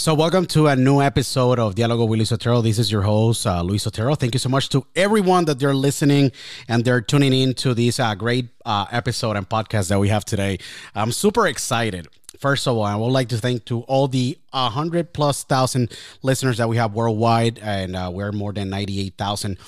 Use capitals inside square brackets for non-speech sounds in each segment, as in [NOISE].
So, welcome to a new episode of Diálogo with Luis Otero. This is your host, uh, Luis Otero. Thank you so much to everyone that they're listening and they're tuning in to this uh, great uh, episode and podcast that we have today. I'm super excited. First of all, I would like to thank to all the 100 plus thousand listeners that we have worldwide, and uh, we're more than 98,000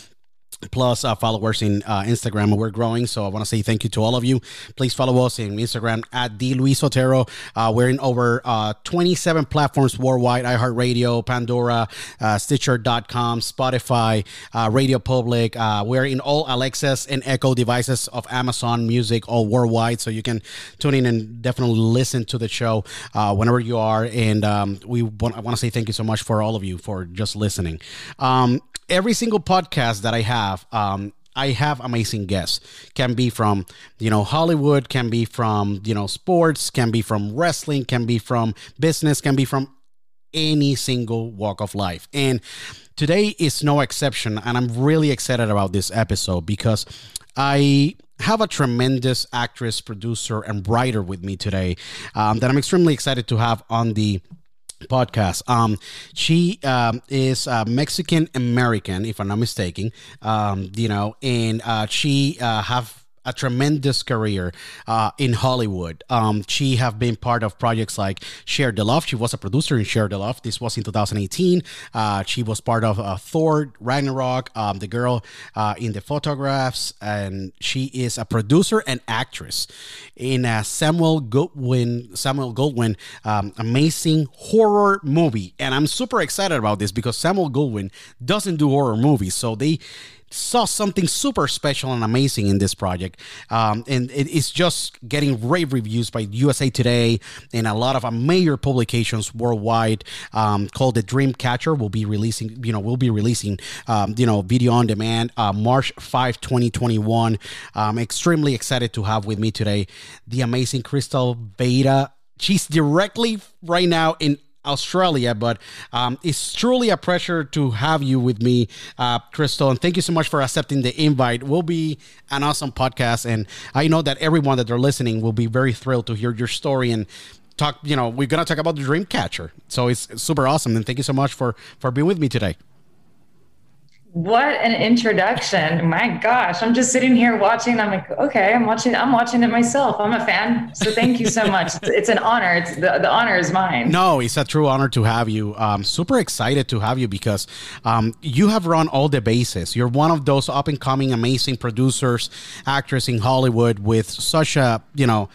plus uh, followers in uh, Instagram we're growing. So I want to say thank you to all of you. Please follow us in Instagram at D Luis Otero. Uh, we're in over uh, 27 platforms worldwide, iHeartRadio, Pandora, uh, Stitcher.com, Spotify, uh, Radio Public. we're in all Alexas and Echo devices of Amazon Music all worldwide. So you can tune in and definitely listen to the show whenever you are. And um, we want, I want to say thank you so much for all of you for just listening. Um, every single podcast that I have, um, I have amazing guests. Can be from, you know, Hollywood, can be from, you know, sports, can be from wrestling, can be from business, can be from any single walk of life. And today is no exception. And I'm really excited about this episode because I have a tremendous actress, producer, and writer with me today um, that I'm extremely excited to have on the podcast. Um, she um, is uh, Mexican American, if I'm not mistaken. Um, you know, and uh, she uh, have a tremendous career uh, in Hollywood. Um, she have been part of projects like Share the Love. She was a producer in Share the Love. This was in 2018. Uh, she was part of uh, Thor Ragnarok, um, the girl uh, in the photographs, and she is a producer and actress in a Samuel Goldwyn Samuel Goldwyn um, amazing horror movie. And I'm super excited about this because Samuel Goldwyn doesn't do horror movies, so they saw something super special and amazing in this project. Um, and it's just getting rave reviews by USA Today and a lot of major publications worldwide um, called The Dream Catcher. will be releasing, you know, we'll be releasing, um, you know, video on demand uh, March 5, 2021. I'm extremely excited to have with me today the amazing Crystal Beta. She's directly right now in Australia. But um, it's truly a pleasure to have you with me, uh, Crystal. And thank you so much for accepting the invite. Will be an awesome podcast, and I know that everyone that are listening will be very thrilled to hear your story and talk. You know, we're gonna talk about the dream catcher, so it's super awesome. And thank you so much for for being with me today. What an introduction. My gosh, I'm just sitting here watching. I'm like, okay, I'm watching, I'm watching it myself. I'm a fan. So thank you so much. It's, it's an honor. It's the, the honor is mine. No, it's a true honor to have you. Um, super excited to have you because um, you have run all the bases. You're one of those up and coming amazing producers, actors in Hollywood with such a, you know,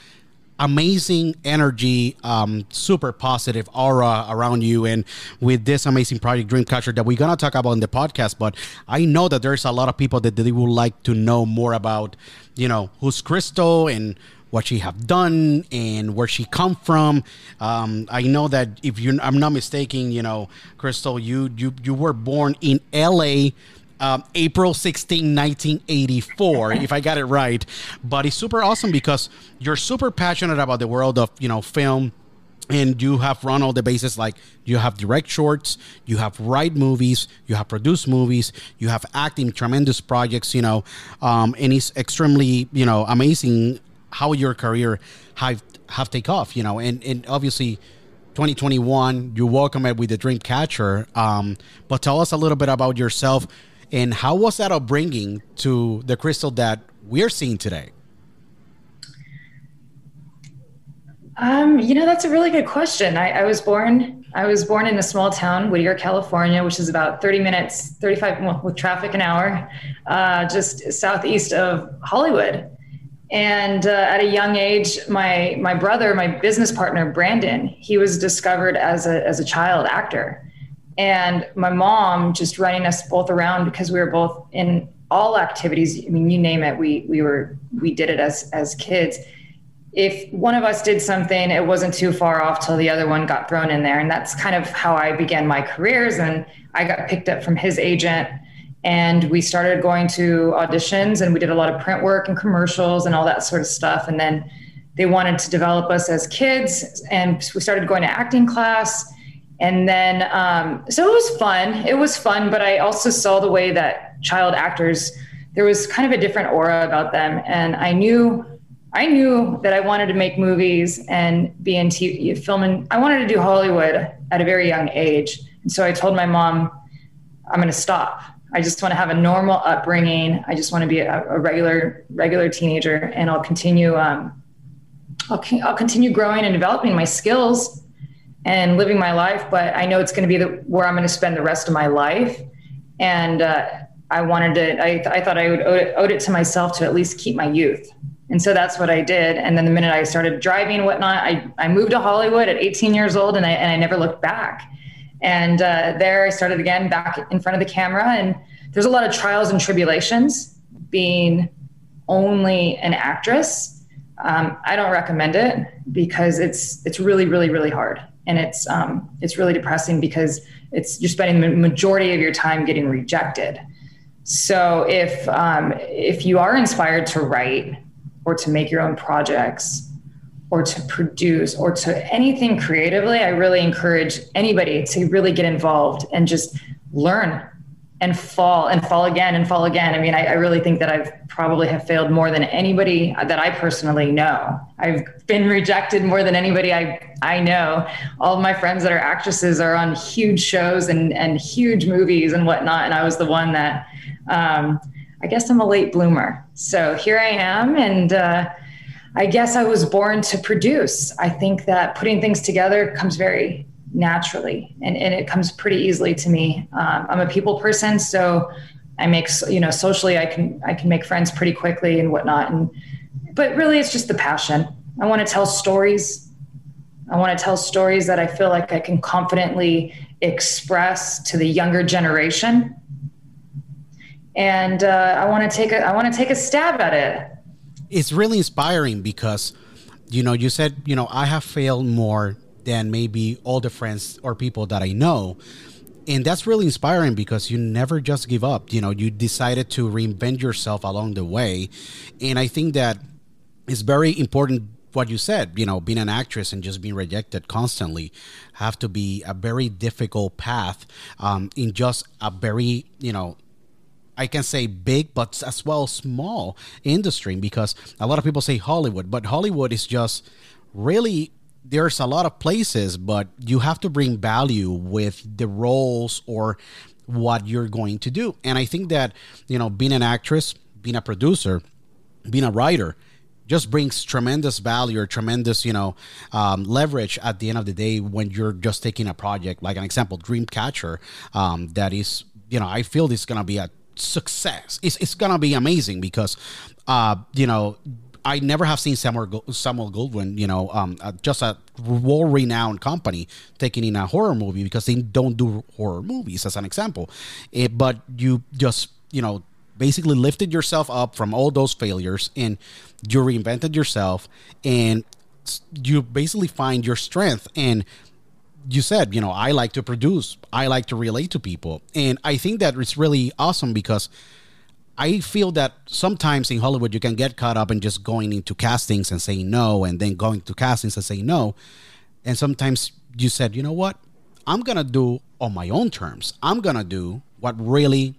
amazing energy, um, super positive aura around you, and with this amazing project Dreamcatcher that we're gonna talk about in the podcast. But I know that there's a lot of people that they would like to know more about, you know, who's Crystal and what she have done and where she come from. Um, I know that if you, I'm not mistaken, you know, Crystal, you you you were born in L.A um, April 16, 1984, if I got it right. But it's super awesome because you're super passionate about the world of, you know, film. And you have run all the bases like you have direct shorts you have write movies you have produced movies you have acting tremendous projects you know. Um, and it's extremely you know amazing how your career have have take off you know. And and obviously 2021 you welcome it with the dream catcher. Um, but tell us a little bit about yourself and how was that upbringing to the crystal that we're seeing today? Um, you know, that's a really good question. I, I, was born, I was born in a small town, Whittier, California, which is about 30 minutes, 35 well, with traffic an hour, uh, just southeast of Hollywood. And uh, at a young age, my my brother, my business partner, Brandon, he was discovered as a as a child actor and my mom just running us both around because we were both in all activities. I mean you name it we we were we did it as as kids. If one of us did something it wasn't too far off till the other one got thrown in there. And that's kind of how i began my careers. And i got picked up from his agent. And we started going to auditions and we did a lot of print work and commercials and all that sort of stuff. And then they wanted to develop us as kids. And we started going to acting class and then, um, so it was fun. It was fun, but I also saw the way that child actors, there was kind of a different aura about them. And I knew, I knew that I wanted to make movies and be in TV, filming. I wanted to do Hollywood at a very young age. And so I told my mom, I'm going to stop. I just want to have a normal upbringing. I just want to be a, a regular, regular teenager, and I'll continue. Um, I'll, I'll continue growing and developing my skills and living my life, but I know it's going to be the, where I'm going to spend the rest of my life. And uh, I wanted to, I, I thought I would owe it, owed it to myself to at least keep my youth. And so that's what I did. And then the minute I started driving and whatnot, I, I moved to Hollywood at 18 years old and I, and I never looked back. And uh, there I started again back in front of the camera. And there's a lot of trials and tribulations being only an actress. Um, I don't recommend it because it's it's really really really hard and it's um, it's really depressing because it's you're spending the majority of your time getting rejected. So if um, if you are inspired to write or to make your own projects or to produce or to anything creatively, I really encourage anybody to really get involved and just learn and fall and fall again and fall again. I mean, I, I, really think that I've probably have failed more than anybody that I personally know. I've been rejected more than anybody I I know. All of my friends that are actresses are on huge shows and and huge movies and whatnot, and I was the one that. Um, I guess I'm a late bloomer. So here I am. And uh, I guess I was born to produce. I think that putting things together comes very naturally and, and it comes pretty easily to me. Um, I'm a people person. So I make, you know, socially, I can, I can make friends pretty quickly and whatnot. And, but really it's just the passion. I want to tell stories. I want to tell stories that I feel like I can confidently express to the younger generation and uh, I want to take a I want to take a stab at it. It's really inspiring because, you know, you said you know I have failed more than maybe all the friends or people that I know. And that's really inspiring because you never just give up. You know, you decided to reinvent yourself along the way. And I think that it's very important what you said, you know, being an actress and just being rejected constantly have to be a very difficult path um, in just a very, you know, I can say big, but as well small industry because a lot of people say Hollywood, but Hollywood is just really there's a lot of places, but you have to bring value with the roles or what you're going to do. And I think that, you know, being an actress, being a producer, being a writer, just brings tremendous value or tremendous, you know, um, leverage at the end of the day when you're just taking a project like an example, Dreamcatcher, um, that is, you know, I feel this is gonna be a success. It's, it's gonna be amazing because, uh, you know, I never have seen Samuel Samuel Goldwyn, you know, um, uh, just a world-renowned company taking in a horror movie because they don't do horror movies, as an example. It, eh, but you just, you know, basically lifted yourself up from all those failures and you reinvented yourself and you basically find your strength and you said, you know, I like to produce, I like to relate to people. And I think that it's really awesome because I feel that sometimes in Hollywood you can get caught up in just going into castings and saying no, and then going to castings and saying no. And sometimes you said, you know what? I'm gonna do on my own terms. I'm gonna do what really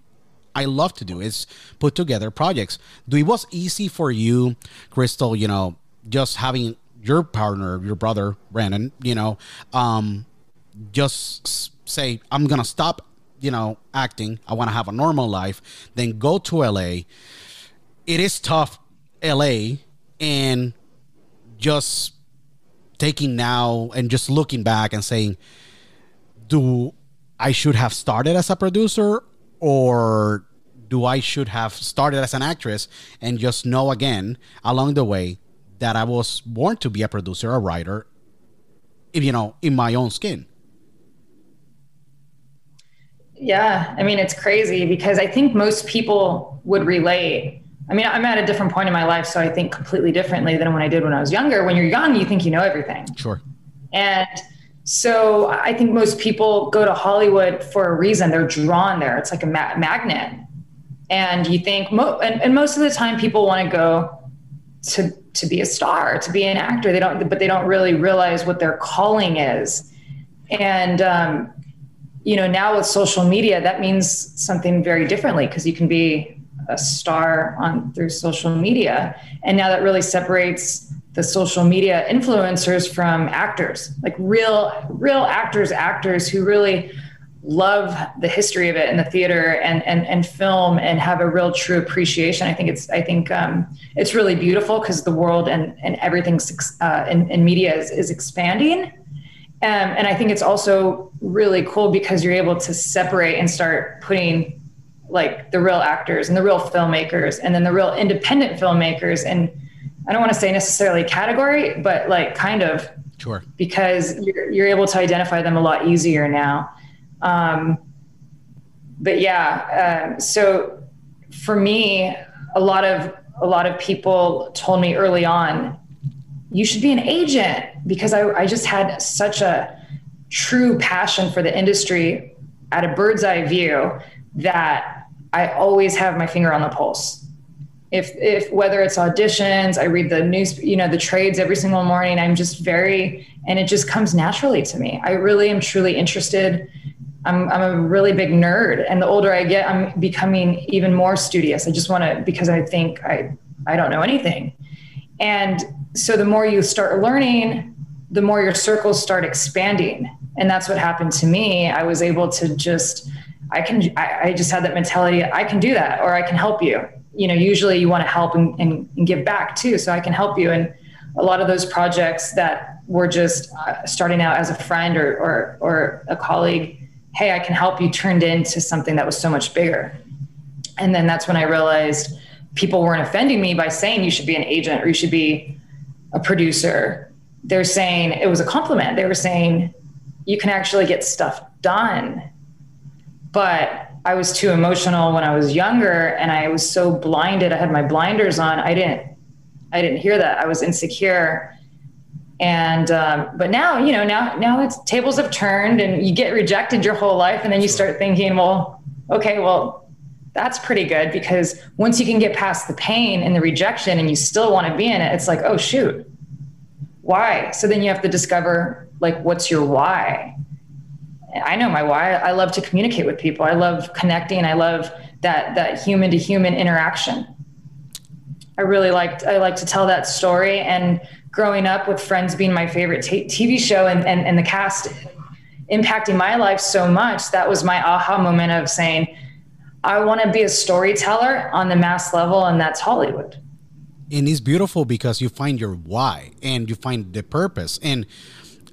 I love to do is put together projects. Do it was easy for you, Crystal, you know, just having your partner, your brother, Brandon, you know, um, just say I'm gonna stop, you know, acting. I want to have a normal life. Then go to LA. It is tough, LA, and just taking now and just looking back and saying, do I should have started as a producer or do I should have started as an actress and just know again along the way that I was born to be a producer, a writer, you know, in my own skin. Yeah, I mean, it's crazy because I think most people would relate. I mean, I'm at a different point in my life, so I think completely differently than when I did when I was younger. When you're young, you think you know everything. Sure. And so I think most people go to Hollywood for a reason. They're drawn there. It's like a ma- magnet. And you think, mo- and, and most of the time, people want to go to to be a star, to be an actor. They don't, but they don't really realize what their calling is. And um, you know, now with social media, that means something very differently because you can be a star on through social media. And now that really separates the social media influencers from actors, like real, real actors, actors who really love the history of it and the theater and, and, and film and have a real true appreciation. I think it's, I think um, it's really beautiful because the world and, and everything uh, in, in media is, is expanding um, and I think it's also really cool because you're able to separate and start putting like the real actors and the real filmmakers and then the real independent filmmakers. And I don't want to say necessarily category, but like kind of. Sure. Because you're, you're able to identify them a lot easier now. Um, but yeah, uh, so for me, a lot of a lot of people told me early on you should be an agent because I, I just had such a true passion for the industry at a bird's eye view that I always have my finger on the pulse. If, if whether it's auditions, I read the news, you know, the trades every single morning. I'm just very, and it just comes naturally to me. I really am truly interested. I'm, I'm a really big nerd, and the older I get, I'm becoming even more studious. I just want to because I think I I don't know anything, and so the more you start learning, the more your circles start expanding. And that's what happened to me. I was able to just I can, I, I just had that mentality. I can do that, or I can help you. You know, usually you want to help and, and, and give back too. So I can help you. And a lot of those projects that were just uh, starting out as a friend or, or, or a colleague, hey, I can help you turned into something that was so much bigger. And then that's when I realized people weren't offending me by saying you should be an agent or you should be a producer. They're saying it was a compliment. They were saying you can actually get stuff done. But I was too emotional when I was younger and I was so blinded. I had my blinders on. I didn't I didn't hear that. I was insecure. And um, but now, you know, now now it's tables have turned and you get rejected your whole life and then you start thinking, well, okay, well, that's pretty good because once you can get past the pain and the rejection and you still want to be in it, it's like, oh shoot. Why? So then you have to discover like what's your why? I know my why. I love to communicate with people. I love connecting. I love that that human to human interaction. I really liked I like to tell that story and growing up with Friends being my favorite t- TV show and, and and the cast impacting my life so much that was my aha moment of saying I want to be a storyteller on the mass level and that's Hollywood. And it's beautiful because you find your why and you find the purpose and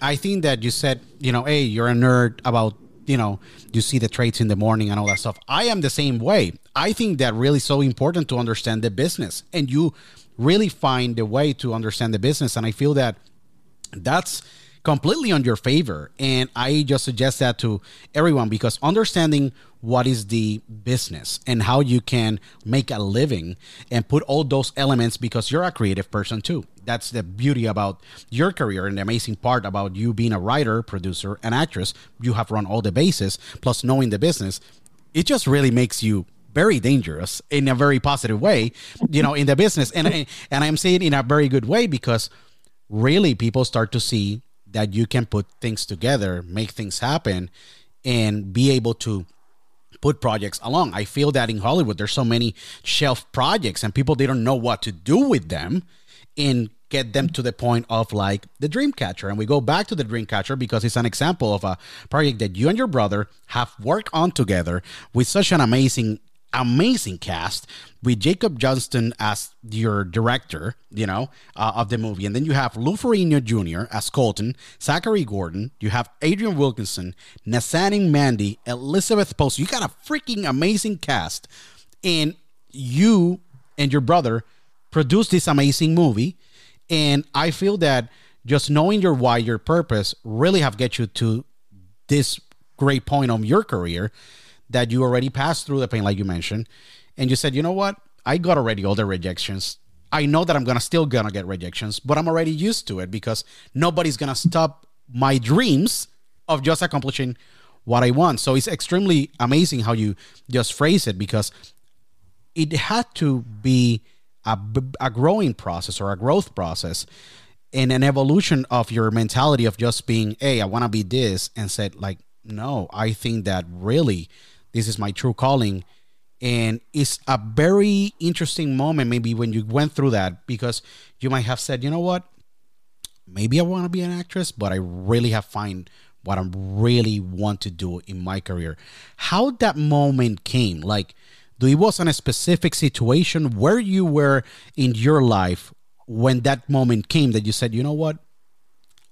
I think that you said, you know, hey, you're a nerd about, you know, you see the trades in the morning and all that stuff. I am the same way. I think that really so important to understand the business and you really find the way to understand the business. And I feel that that's completely on your favor. And I just suggest that to everyone because understanding what is the business and how you can make a living and put all those elements because you're a creative person too. That's the beauty about your career and the amazing part about you being a writer, producer, and actress. You have run all the bases, plus knowing the business. It just really makes you very dangerous in a very positive way, you know, in the business. And and I'm saying in a very good way because really people start to see that you can put things together, make things happen, and be able to put projects along. I feel that in Hollywood there's so many shelf projects and people they don't know what to do with them and get them to the point of like the Dreamcatcher. And we go back to the Dreamcatcher because it's an example of a project that you and your brother have worked on together with such an amazing amazing cast with Jacob Johnston as your director, you know, uh, of the movie. And then you have Lou Ferrigno Jr. as Colton, Zachary Gordon, you have Adrienne Wilkinson, Nazanin Mandi, Elizabeth Post. You got a freaking amazing cast. And you and your brother produced this amazing movie. And I feel that just knowing your why, your purpose really have get you to this great point of your career that you already passed through the pain, like you mentioned, and you said, you know what, I got already all the rejections. I know that I'm gonna still gonna get rejections, but I'm already used to it because nobody's gonna stop my dreams of just accomplishing what I want. So it's extremely amazing how you just phrase it because it had to be a, a growing process or a growth process and an evolution of your mentality of just being, hey, I want to be this, and said, like, no, I think that really this is my true calling. And it's a very interesting moment maybe when you went through that because you might have said you know what? Maybe i want to be an actress but i really have find what i really want to do in my career. How that moment came like do it was in a specific situation where you were in your life when that moment came that you said you know what?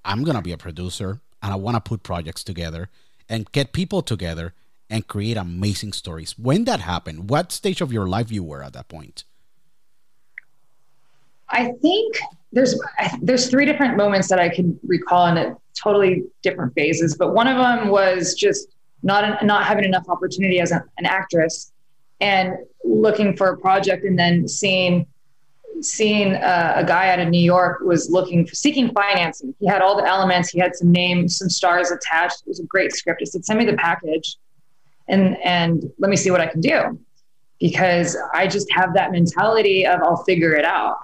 I'm gonna be a producer and i want to put projects together and get people together and create amazing stories. When that happened, what stage of your life you were at that point? I think there's there's three different moments that I can recall in a totally different phases, but one of them was just not not having enough opportunity as a, an actress and looking for a project and then seeing seeing uh, a guy out of New York was looking for seeking financing. He had all the elements. He had some names, some stars attached. It was a great script. He said, "Send me the package." And and let me see what I can do because I just have that mentality of I'll figure it out.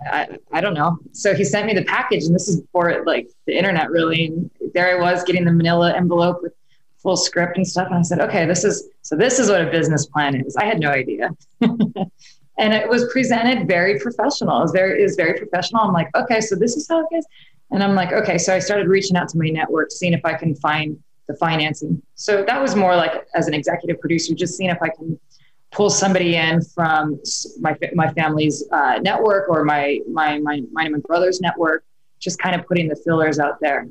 I, I don't know. So he sent me the package, and this is before like the internet really. And there I was getting the manila envelope with full script and stuff. And I said, okay, this is so this is what a business plan is. I had no idea. [LAUGHS] and it was presented very professional. It was very, it was very professional. I'm like, okay, so this is how it is. And I'm like, okay. So I started reaching out to my network, seeing if I can find the financing. So that was more like as an executive producer, just seeing if I can pull somebody in from my my family's uh, network or my my my my my brother's network, just kind of putting the fillers out there,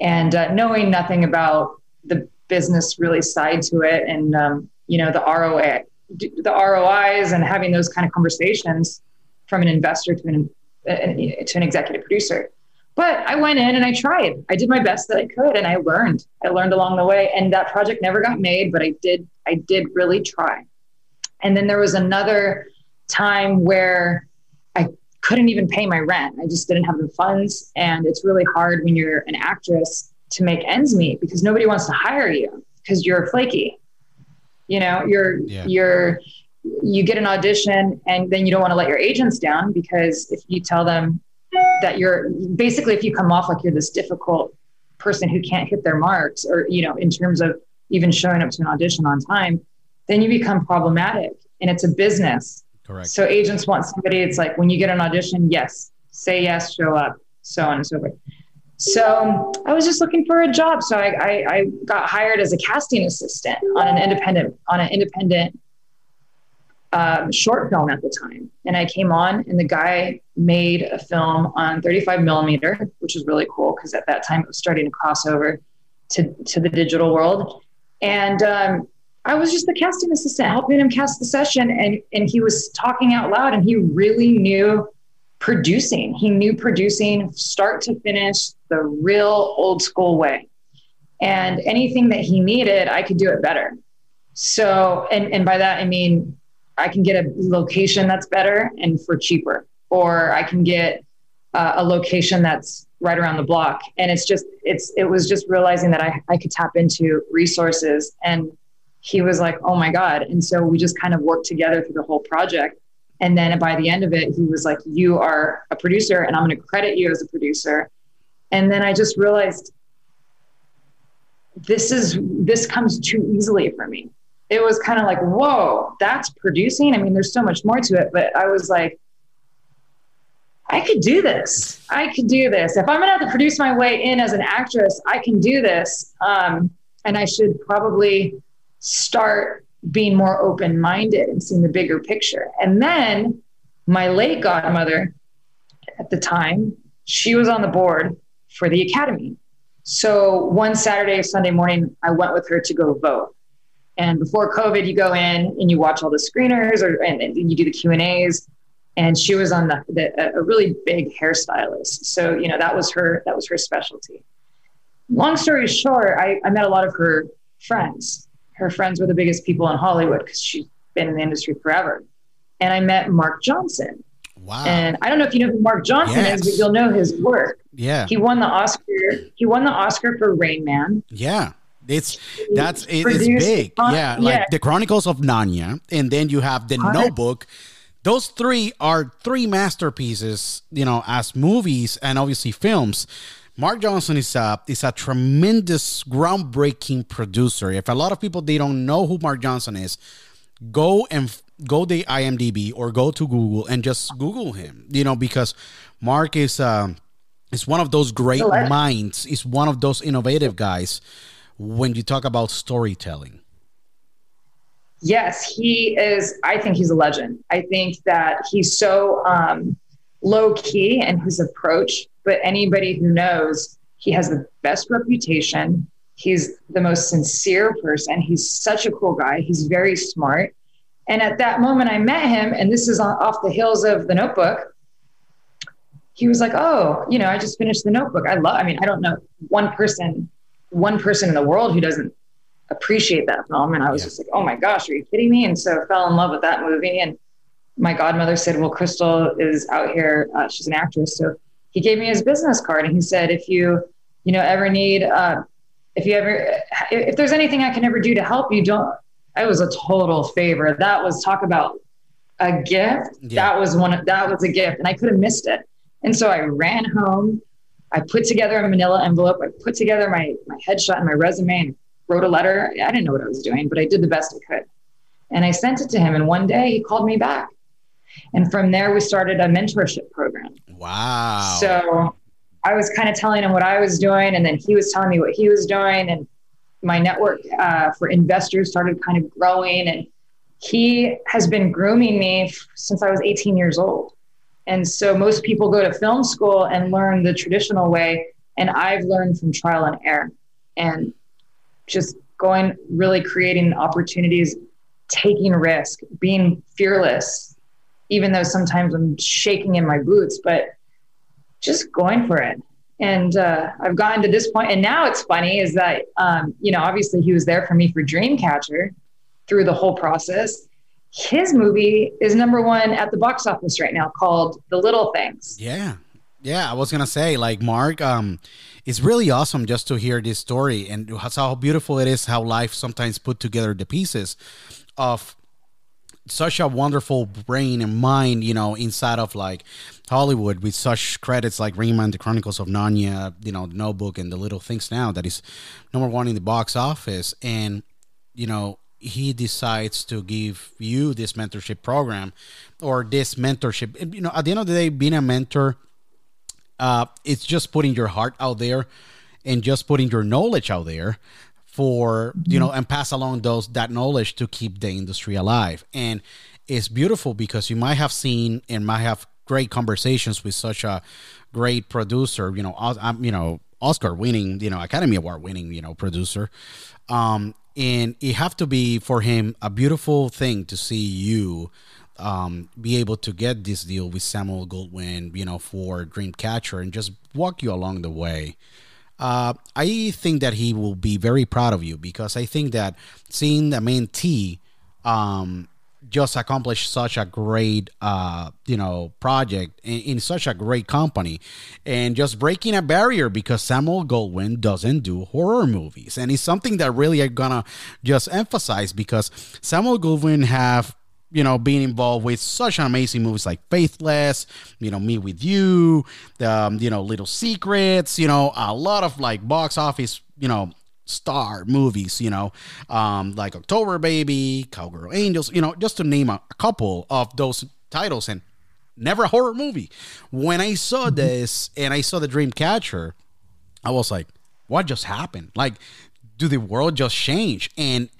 and uh, knowing nothing about the business really side to it, and um, you know the ROA, the ROIs, and having those kind of conversations from an investor to an uh, to an executive producer. But I went in and I tried. I did my best that I could, and I learned. I learned along the way, and that project never got made, but I did. I did really try. And then there was another time where I couldn't even pay my rent. I just didn't have the funds. And it's really hard when you're an actress to make ends meet because nobody wants to hire you because you're flaky. You know, you're, yeah. you're, you get an audition and then you don't want to let your agents down because if you tell them that you're basically, if you come off like you're this difficult person who can't hit their marks or, you know, in terms of even showing up to an audition on time, then you become problematic and it's a business. Correct. So agents want somebody, it's like when you get an audition, yes, say yes, show up, so on and so forth. So I was just looking for a job. So I, I, I got hired as a casting assistant on an independent, on an independent um, short film at the time. And I came on and the guy made a film on 35 millimeter, which was really cool because at that time it was starting to cross over to, to the digital world. And um, I was just the casting assistant helping him cast the session and and he was talking out loud and he really knew producing. He knew producing start to finish the real old school way. And anything that he needed, I could do it better. So and and by that I mean I can get a location that's better and for cheaper or I can get uh, a location that's right around the block and it's just it's it was just realizing that I, I could tap into resources and he was like, oh my God. And so we just kind of worked together through the whole project. And then by the end of it, he was like, you are a producer and I'm going to credit you as a producer. And then I just realized this is, this comes too easily for me. It was kind of like, whoa, that's producing. I mean, there's so much more to it, but I was like, I could do this. I could do this. If I'm going to have to produce my way in as an actress, I can do this. Um, and I should probably start being more open minded and seeing the bigger picture. And then my late godmother at the time, she was on the board for the academy. So one Saturday, Sunday morning, I went with her to go vote. And before COVID, you go in and you watch all the screeners or and, and you do the Q and A's. And she was on the, the a really big hairstylist. So you know that was her that was her specialty. Long story short, I, I met a lot of her friends her friends were the biggest people in Hollywood because she's been in the industry forever. And I met Mark Johnson. Wow. And I don't know if you know who Mark Johnson yes. is, but you'll know his work. Yeah. He won the Oscar. He won the Oscar for Rain Man. Yeah. It's that's it, it's big. yeah, like yeah. the Chronicles of Narnia, and then you have the Notebook. Those three are three masterpieces, you know, as movies and obviously films. Mark Johnson is a is a tremendous, groundbreaking producer. If a lot of people they don't know who Mark Johnson is, go and go to IMDb or go to Google and just Google him. You know because Mark is uh, is one of those great minds. Is one of those innovative guys when you talk about storytelling. Yes, he is. I think he's a legend. I think that he's so um, low key in his approach but anybody who knows, he has the best reputation. He's the most sincere person. He's such a cool guy. He's very smart. And at that moment, I met him, and this is off the hills of the notebook. He was like, Oh, you know, I just finished the notebook. I love, I mean, I don't know one person, one person in the world who doesn't appreciate that film. And I was yeah. just like, Oh my gosh, are you kidding me? And so I fell in love with that movie. And my godmother said, Well, Crystal is out here. Uh, she's an actress. So he gave me his business card and he said, if you, you know, ever need, uh, if you ever, if there's anything I can ever do to help you, don't, I was a total favor. That was talk about a gift. Yeah. That was one, of, that was a gift and I could have missed it. And so I ran home. I put together a manila envelope. I put together my, my headshot and my resume and wrote a letter. I didn't know what I was doing, but I did the best I could. And I sent it to him. And one day he called me back. And from there, we started a mentorship program. Wow. So I was kind of telling him what I was doing, and then he was telling me what he was doing. And my network uh, for investors started kind of growing, and he has been grooming me f- since I was 18 years old. And so most people go to film school and learn the traditional way, and I've learned from trial and error, and just going really creating opportunities, taking risk, being fearless, even though sometimes I'm shaking in my boots, but just going for it. And uh, I've gotten to this point, and now it's funny is that um, you know obviously he was there for me for Dreamcatcher through the whole process. His movie is number one at the box office right now, called The Little Things. Yeah, yeah. I was gonna say like Mark. Um, it's really awesome just to hear this story and how beautiful it is how life sometimes put together the pieces of such a wonderful brain and mind, you know, inside of like Hollywood with such credits like Rain Man, The Chronicles of Narnia, you know, The Notebook, and The Little Things Now that is number one in the box office. And, you know, he decides to give you this mentorship program or this mentorship. You know, at the end of the day, being a mentor, uh, it's just putting your heart out there and just putting your knowledge out there for you know and pass along those that knowledge to keep the industry alive and it's beautiful because you might have seen and might have great conversations with such a great producer you know i'm you know oscar winning you know academy award winning you know producer um and it have to be for him a beautiful thing to see you um, be able to get this deal with Samuel Goldwyn, you know, for Dreamcatcher and just walk you along the way. Uh, I think that he will be very proud of you because I think that seeing the main mentee um, just accomplish such a great, uh, you know, project in, in, such a great company, and just breaking a barrier because Samuel Goldwyn doesn't do horror movies, and it's something that really I'm gonna just emphasize because Samuel Goldwyn have you know, being involved with such amazing movies like Faithless, you know, Me with You, um, you know, Little Secrets, you know, a lot of like box office, you know, star movies, you know, um, like October Baby, Cowgirl Angels, you know, just to name a, a couple of those titles and never a horror movie. When I saw mm-hmm. this and I saw the Dreamcatcher, I was like, what just happened? Like, do the world just change? And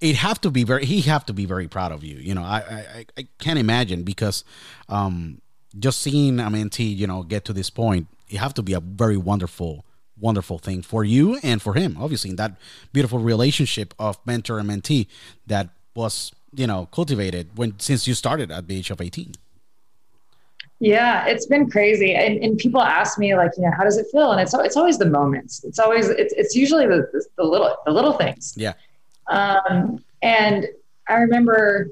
it have to be very he have to be very proud of you you know i i, I can't imagine because um just seeing a mentee you know get to this point it have to be a very wonderful wonderful thing for you and for him obviously in that beautiful relationship of mentor and mentee that was you know cultivated when since you started at the age of 18 yeah, it's been crazy, and, and people ask me like, you know, how does it feel? And it's it's always the moments. It's always it's, it's usually the, the little the little things. Yeah, um, and I remember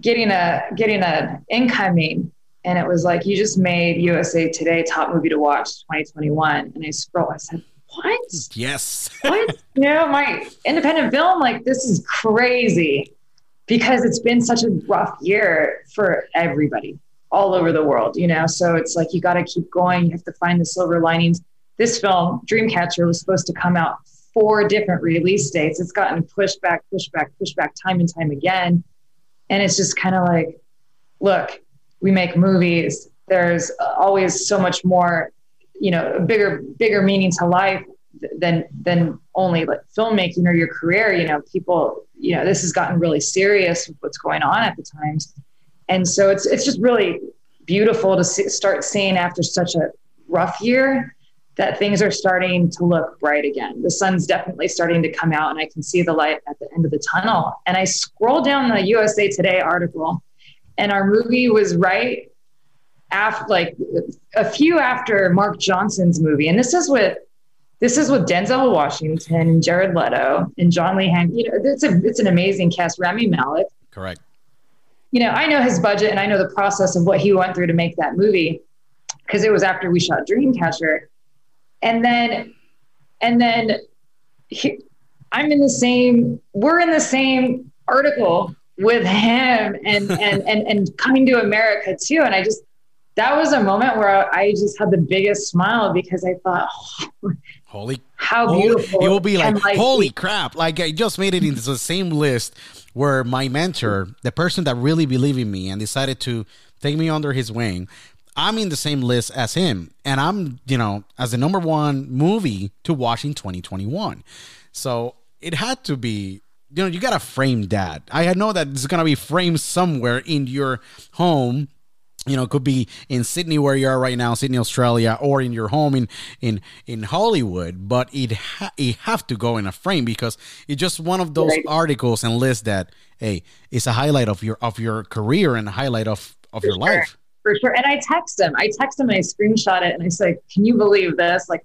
getting a getting a incoming and it was like you just made USA Today top movie to watch 2021 and I scroll I said what? Yes. [LAUGHS] What? You know my independent film like this is crazy because it's been such a rough year for everybody all over the world you know? So it's like you got to keep going. You have to find the silver linings. This film Dreamcatcher was supposed to come out four different release dates. It's gotten pushed back, pushed back, pushed back time and time again. And it's just kind of like, look, we make movies. There's always so much more, you know, bigger, bigger meaning to life than than only like filmmaking or your career. You know, people, you know, this has gotten really serious with what's going on at the times. And so it's it's just really beautiful to see, start seeing after such a rough year that things are starting to look bright again. The sun's definitely starting to come out, and I can see the light at the end of the tunnel. And I scroll down the USA Today article, and our movie was right after, like a few after Mark Johnson's movie. And this is with this is with Denzel Washington and Jared Leto and John Lee Hank. You know, it's a it's an amazing cast. Rami Malek. Correct. You know, I know his budget and I know the process of what he went through to make that movie because it was after we shot Dreamcatcher and then and then he, i'm in the same we're in the same article with him and and and and coming to america too. And i just that was a moment where i just had the biggest smile because i thought oh, holy how beautiful it will be like holy crap. Like i just made it into the same list where my mentor the person that really believed in me and decided to take me under his wing I'm in the same list as him, and I'm you know as the number one movie to watch in 2021. So it had to be you know you gotta frame that i know that it's gonna be framed somewhere in your home you know it could be in sydney where you are right now sydney australia or in your home in in in hollywood but it ha- it have to go in a frame because it's just one of those Right. articles and lists that hey it's a highlight of your of your career and a highlight of of your sure. life for sure. And I text him. I text him and I screenshot it and I say, "Can you believe this?" Like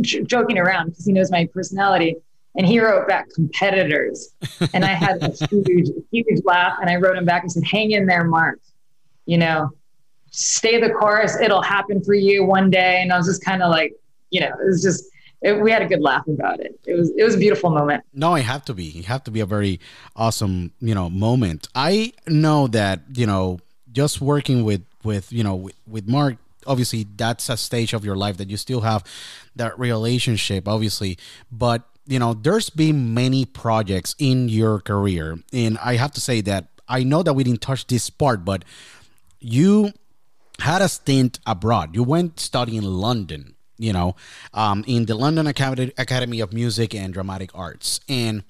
j- joking around because he knows my personality. And he wrote back competitors, and I had a [LAUGHS] huge, huge laugh. And I wrote him back and said, "Hang in there, Mark. You know, stay the course. It'll happen for you one day." And I was just kind of like, you know, it was just. It, we had a good laugh about it. It was it was a beautiful moment. No, it have to be. It have to be a very awesome, you know, moment. I know that you know, just working with with you know with, with Mark. Obviously, that's a stage of your life that you still have that relationship. Obviously, but you know, there's been many projects in your career, and I have to say that I know that we didn't touch this part, but you had a stint abroad. You went study in London, you know, um, in the London Academy, Academy of Music and Dramatic Arts. And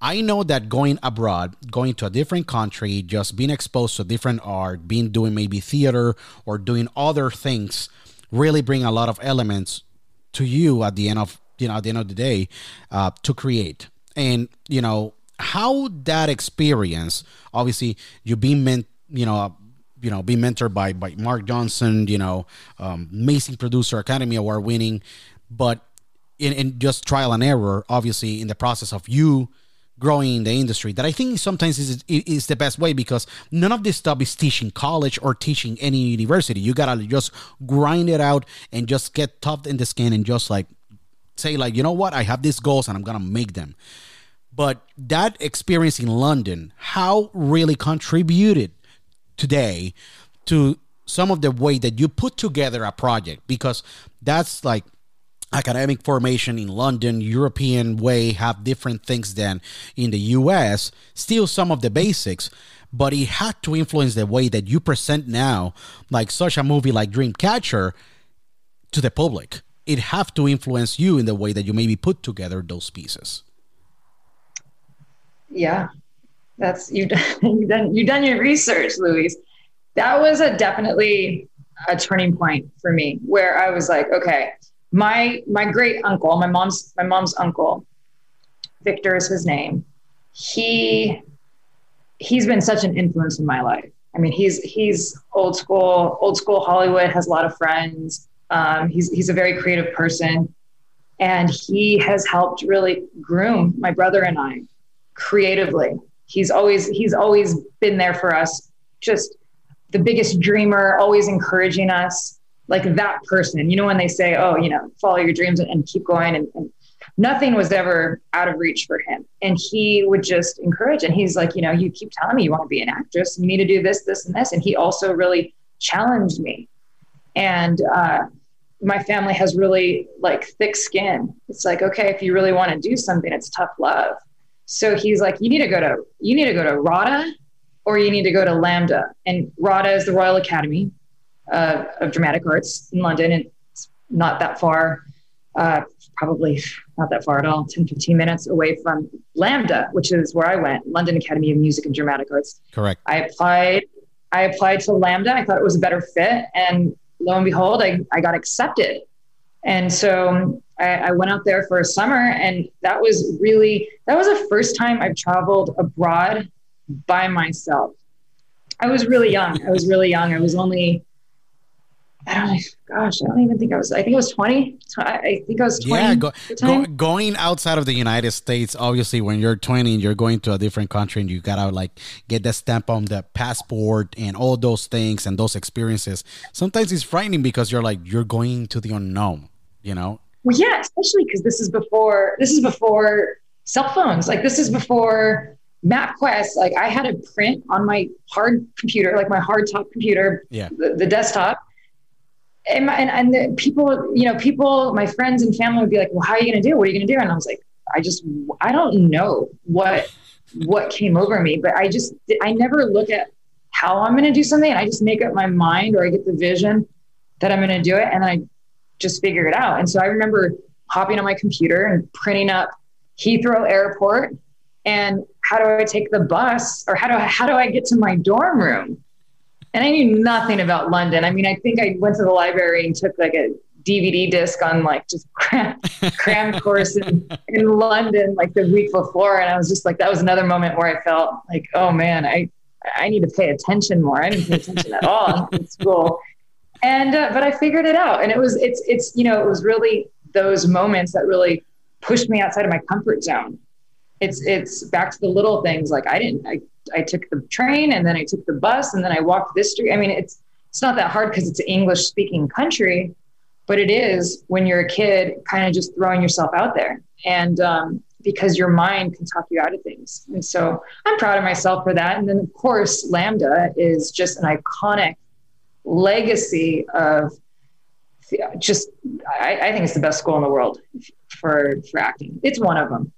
I know that going abroad, going to a different country, just being exposed to different art, being doing maybe theater or doing other things, really bring a lot of elements to you at the end of you know at the end of the day uh, to create. And you know how that experience, obviously, you being meant, you know, you know, being mentored by by Mark Johnson, you know, um, amazing producer, Academy Award winning, but in, in just trial and error, obviously, in the process of you growing in the industry that I think sometimes is is the best way because none of this stuff is teaching college or teaching any university. You gotta just grind it out and just get tough in the skin and just like say like you know what I have these goals and I'm gonna make them. But that experience in London, how really contributed today to some of the way that you put together a project because that's like academic formation in London, European way have different things than in the US, still some of the basics, but it had to influence the way that you present now, like such a movie like Dreamcatcher to the public. It have to influence you in the way that you maybe put together those pieces. Yeah, that's you. You done [LAUGHS] you done your research, louise That was a definitely a turning point for me where I was like, okay, my my great uncle, my mom's my mom's uncle, Victor is his name. He he's been such an influence in my life. I mean, he's he's old school, old school Hollywood, has a lot of friends. Um, he's he's a very creative person, and he has helped really groom my brother and I creatively. He's always he's always been there for us. Just the biggest dreamer, always encouraging us. Like that person, you know, when they say, "Oh, you know, follow your dreams and, and keep going," and, and nothing was ever out of reach for him. And he would just encourage. And he's like, you know, you keep telling me you want to be an actress, you need to do this, this, and this. And he also really challenged me. And uh, my family has really like thick skin. It's like, okay, if you really want to do something, it's tough love. So he's like, you need to go to you need to go to RADA or you need to go to LAMDA. And RADA is the Royal Academy uh, of Dramatic Arts in London. And it's not that far, uh, probably not that far at all, 10, 15 minutes away from LAMDA, which is where I went, London Academy of Music and Dramatic Arts. Correct. I applied. I applied to LAMDA. I thought it was a better fit, and lo and behold, I, I got accepted. And so um, I, I went out there for a summer, and that was really that was the first time I've traveled abroad by myself. I was really young. I was really young. I was only I don't know, gosh, I don't even think I was. I think I was twenty. I think I was twenty. Yeah, go, go, going outside of the United States, obviously, when you're 20 and you're going to a different country and you gotta like get the stamp on the passport and all those things and those experiences. Sometimes it's frightening because you're like you're going to the unknown. You know? Well, yeah, especially because this is before this is before cell phones. Like this is before MapQuest. Like I had a print on my hard computer, like my hard top computer, Yeah. the, the desktop. And, my, and and the people, you know, people, my friends and family would be like, "Well, how are you going to do? What are you going to do?" And I was like, "I just, I don't know what what came over me, but I just, I never look at how I'm going to do something, and I just make up my mind or I get the vision that I'm going to do it, and I just figure it out. And so I remember hopping on my computer and printing up Heathrow Airport, and how do I take the bus, or how do I, how do I get to my dorm room? And I knew nothing about London. I mean, I think I went to the library and took like a DVD disc on like just cram, [LAUGHS] cram course in, in London like the week before. And I was just like, that was another moment where I felt like, oh man, I, I need to pay attention more. I didn't pay attention at all [LAUGHS] in school. And, uh, but I figured it out. And it was, it's, it's, you know, it was really those moments that really pushed me outside of my comfort zone. It's, it's back to the little things. Like I didn't, I, I took the train and then I took the bus and then I walked this street. I mean, it's, it's not that hard because it's an English speaking country, but it is when you're a kid kind of just throwing yourself out there. And um, because your mind can talk you out of things. And so i'm proud of myself for that. And then of course LAMDA is just an iconic legacy of just I, I think it's the best school in the world for for acting. It's one of them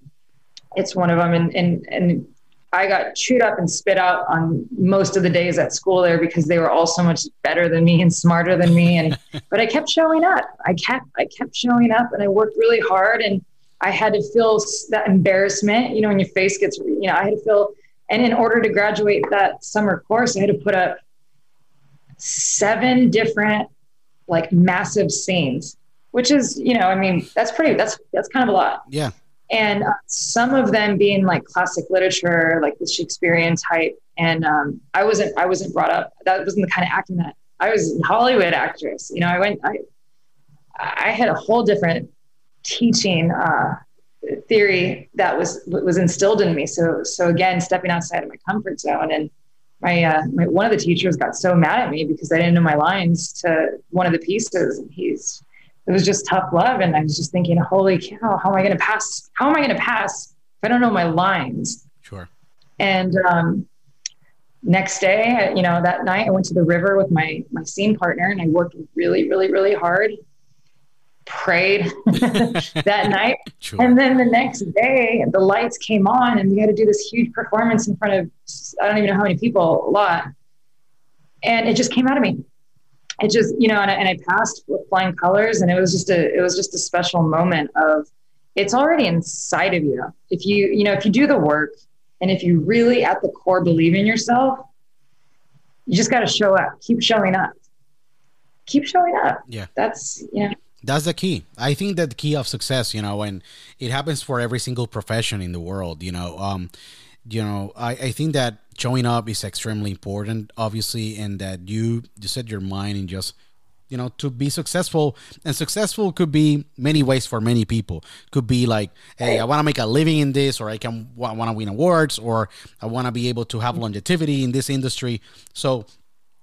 it's one of them and and and I got chewed up and spit out on most of the days at school there because they were all so much better than me and smarter than me. And [LAUGHS] but I kept showing up. I kept I kept showing up, and I worked really hard. And I had to feel that embarrassment. You know, when your face gets, you know, I had to feel. And in order to graduate that summer course, I had to put up seven different, like massive scenes, which is, you know, I mean, that's pretty. That's that's kind of a lot. Yeah and uh, some of them being like classic literature, like the Shakespearean type. And um, I wasn't I wasn't brought up. That wasn't the kind of acting that I was a Hollywood actress. You know, I went I I had a whole different teaching uh, theory that was was instilled in me. So so again, stepping outside of my comfort zone and. My, uh, my one of the teachers got so mad at me because I didn't know my lines to one of the pieces, and he's it was just tough love. And I was just thinking, holy cow, how am I going to pass? How am I going to pass if I don't know my lines? Sure. And um, next day, you know, that night I went to the river with my my scene partner, and I worked really, really, really hard. Prayed [LAUGHS] that night, sure. and then the next day the lights came on, and we had to do this huge performance in front of I don't even know how many people, a lot, and it just came out of me it just you know and I, and I passed with flying colors and it was just a it was just a special moment of it's already inside of you. If you you know if you do the work and if you really at the core believe in yourself you just got to show up. Keep showing up. Keep showing up. Yeah. That's you know. That's the key. I think that the key of success you know and it happens for every single profession in the world you know um you know i i think that showing up is extremely important, obviously, and that you you set your mind and just you know to be successful. And successful could be many ways for many people. Could be like hey i want to make a living in this or i can want to win awards or i want to be able to have longevity in this industry. So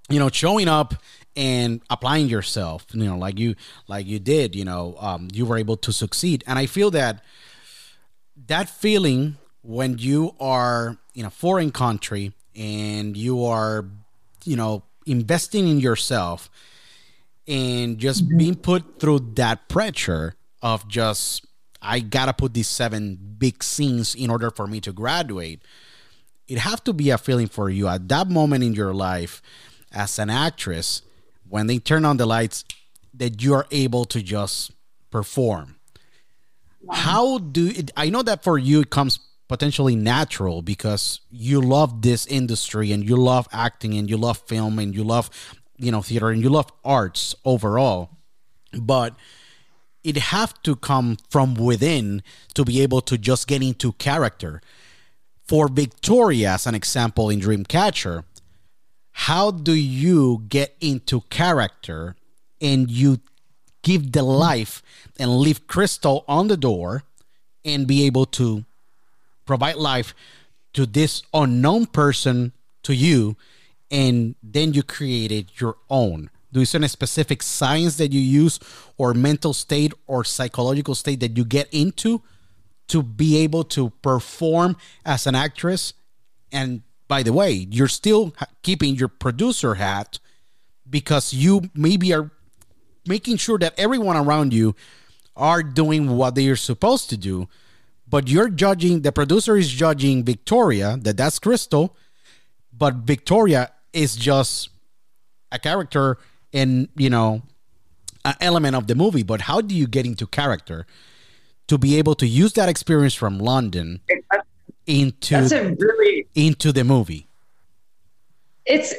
you know showing up and applying yourself you know like you like you did you know um, you were able to succeed. And i feel that that feeling when you are in a foreign country and you are, you know, investing in yourself and just mm-hmm. being put through that pressure of just I gotta put these seven big scenes in order for me to graduate. It have to be a feeling for you at that moment in your life as an actress when they turn on the lights that you are able to just perform. Wow. How do it, I know that for you it comes potentially natural because you love this industry and you love acting and you love film and you love you know theater and you love arts overall. But it have to come from within to be able to just get into character. For victoria as an example in dreamcatcher how do you get into character and you give the life and leave crystal on the door and be able to provide life to this unknown person to you and then you created your own. Do you see a specific science that you use or mental state or psychological state that you get into to be able to perform as an actress? And by the way you're still keeping your producer hat because you maybe are making sure that everyone around you are doing what they are supposed to do but you're judging the producer is judging Victoria that that's Crystal, but Victoria is just a character and you know an element of the movie. But how do you get into character to be able to use that experience from London into really into the movie? it's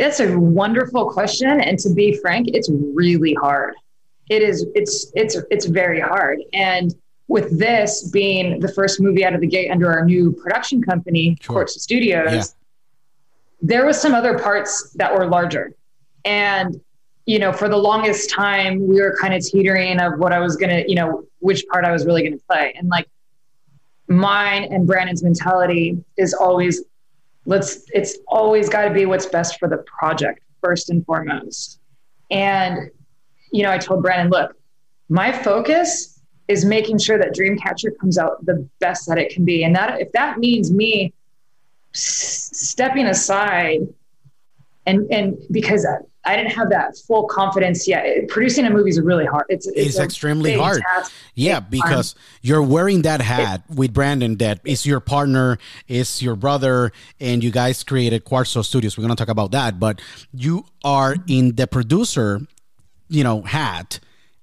that's a wonderful question and to be frank it's really hard it is it's it's it's very hard and with this being the first movie out of the gate under our new production company Sure. Quarzo studios Yeah. there was some other parts that were larger and you know for the longest time we were kind of teetering of what i was gonna you know which part i was really gonna play and like mine and brandon's mentality is always let's it's always got to be what's best for the project first and foremost and you know i told brandon look my focus is making sure that dreamcatcher comes out the best that it can be and that if that means me s- stepping aside and and because I, I didn't have that full confidence yet it- producing a movie is really hard it's It's a extremely hard. task. Yeah, because you're wearing that hat with Brandon that is your partner, is your brother, and you guys created Quarzo Studios. We're gonna talk about that, but you are in the producer, you know, hat,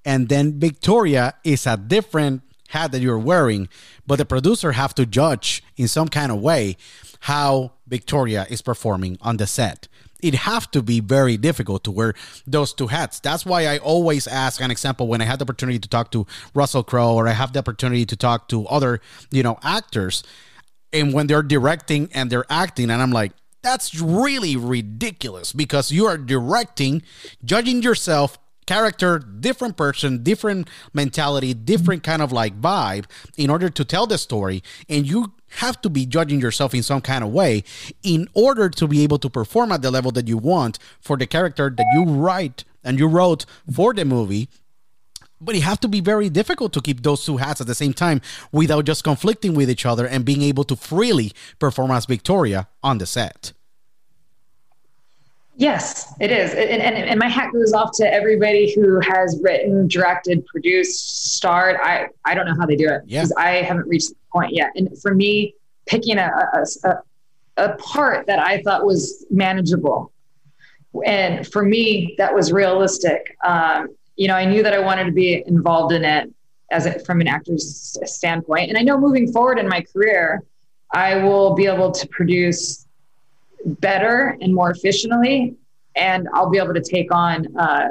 and then Victoria is a different hat that you're wearing, but the producer have to judge in some kind of way how Victoria is performing on the set it have to be very difficult to wear those two hats. That's why I always ask an example when I had the opportunity to talk to Russell Crowe or I have the opportunity to talk to other, you know, actors and when they're directing and they're acting and I'm like that's really ridiculous because you are directing, judging yourself character, different person, different mentality, different kind of like vibe in order to tell the story. And you have to be judging yourself in some kind of way in order to be able to perform at the level that you want for the character that you write and you wrote for the movie. But it have to be very difficult to keep those two hats at the same time without just conflicting with each other and being able to freely perform as Victoria on the set. Yes, it is. And, and, and my hat goes off to everybody who has written, directed, produced, starred. I, I don't know how they do it Yeah. because I haven't reached the point yet. And for me, picking a, a, a, a part that I thought was manageable. And for me, that was realistic. Um, you know, I knew that I wanted to be involved in it as a, from an actor's standpoint. And I know moving forward in my career, I will be able to produce better and more efficiently and i'll be able to take on uh,